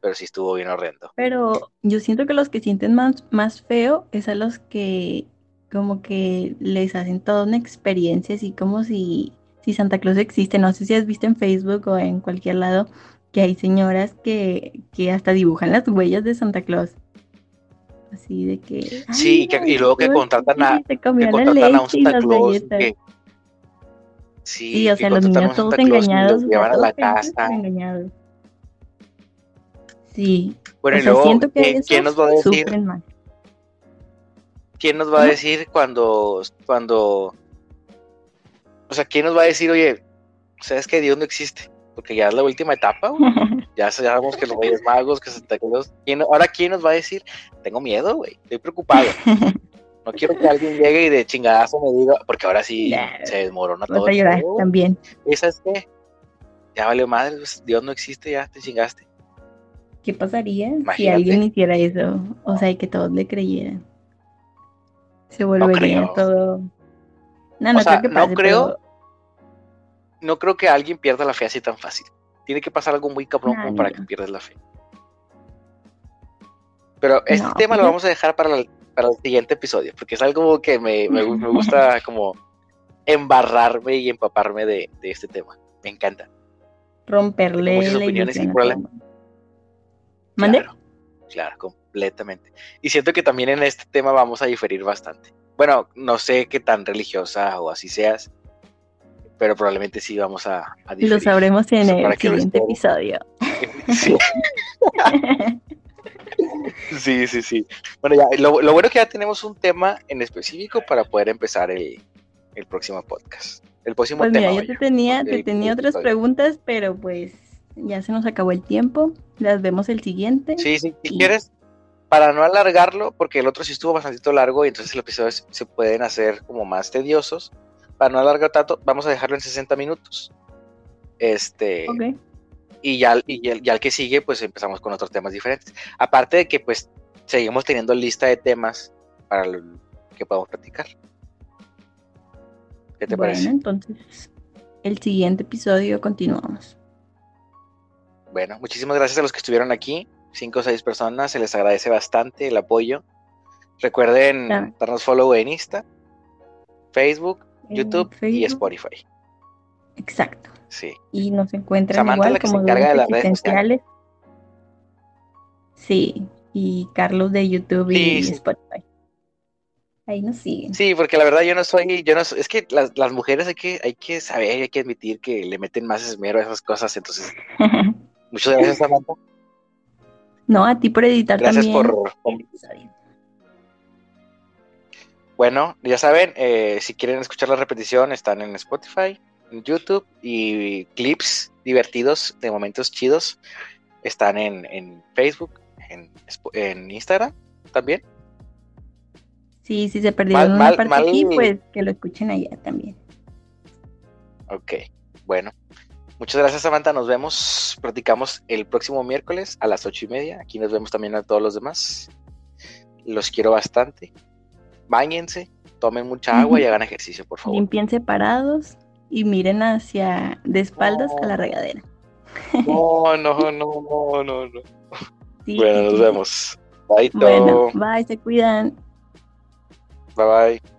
Pero sí estuvo bien horrendo. Pero yo siento que los que sienten más, más feo es a los que como que les hacen toda una experiencia, así como si, si Santa Claus existe. No sé si has visto en Facebook o en cualquier lado que hay señoras que, hasta dibujan las huellas de Santa Claus. Así de que. Sí, y luego que contratan a, que contratan a un Santa Claus. sí, o sea, los niños todos engañados. Los llevan a la casa. Sí. Bueno, y luego, ¿quién nos va a decir? ¿Quién nos va a decir cuando, cuando, o sea, quién nos va a decir, oye, sabes que Dios no existe? porque ya es la última etapa, Ya sabemos que los Reyes Magos, que Santa Claus. ahora, ¿quién nos va a decir? Tengo miedo, güey. Estoy preocupado. No quiero que alguien llegue y de chingadazo me diga, porque ahora sí se desmorona todo. A llorar también. ¿Y sabes qué? Ya valió madre, pues, Dios no existe, ya te chingaste. ¿Qué pasaría si alguien hiciera eso? O sea, y que todos le creyeran. Se volvería todo. No, no creo que pase, no creo, no creo que alguien pierda la fe así tan fácil. Tiene que pasar algo muy cabrón como para que pierdas la fe. Pero este tema lo vamos a dejar para, el siguiente episodio, porque es algo que me, gusta como embarrarme y empaparme de, este tema. Me encanta. Romperle muchas opiniones problema. ¿Mande? Claro, claro, completamente. Y siento que también en este tema vamos a diferir bastante. Bueno, no sé qué tan religiosa o así seas, pero probablemente sí vamos a, a Lo sabremos en el siguiente episodio. Sí, sí, sí. Bueno, ya, lo, lo bueno es que ya tenemos un tema en específico para poder empezar el, el próximo podcast. El próximo Pues tema. mira, yo te tenía, te tenía otras episodio. preguntas, pero pues ya se nos acabó el tiempo. Las vemos el siguiente. Sí, sí, si Y- quieres, para no alargarlo, porque el otro sí estuvo bastante largo y entonces los episodios se pueden hacer como más tediosos. Para no alargar tanto, vamos a dejarlo en 60 minutos. Este, y ya, y ya, ya el que sigue, pues empezamos con otros temas diferentes. Aparte de que, pues, seguimos teniendo lista de temas para lo que podamos platicar. ¿Qué te bueno, parece? entonces el siguiente episodio continuamos. Bueno, muchísimas gracias a los que estuvieron aquí. Cinco o seis personas, se les agradece bastante el apoyo. Recuerden Claro. darnos follow en Insta, Facebook, En YouTube y. Spotify. Exacto. Sí. Y nos encuentran Samantha, igual la que se como encarga de las redes existenciales. Sí, y Carlos de YouTube y sí. Spotify. Ahí nos siguen. Sí, porque la verdad yo no soy, yo no soy- es que las, las mujeres hay que, hay que saber, hay que admitir que le meten más esmero a esas cosas. Entonces, muchas gracias, Samantha. No, a ti por editar Gracias también. por, el episodio. Bueno, ya saben, eh, si quieren escuchar la repetición, están en Spotify, en YouTube y clips divertidos de momentos chidos están en, en Facebook, en, en Instagram también. Sí, si se perdieron Mal- una mal- parte mal- aquí, pues que lo escuchen allá también. Ok, bueno. Muchas gracias, Samantha. Nos vemos. Platicamos el próximo miércoles a las ocho y media. Aquí nos vemos también a todos los demás. Los quiero bastante. Báñense, tomen mucha agua y hagan ejercicio, por favor. Limpien separados y miren hacia de espaldas a la regadera. No, no, no, no, no. Sí, Bueno, nos vemos. Bye, Bueno, bye, se cuidan. Bye, bye.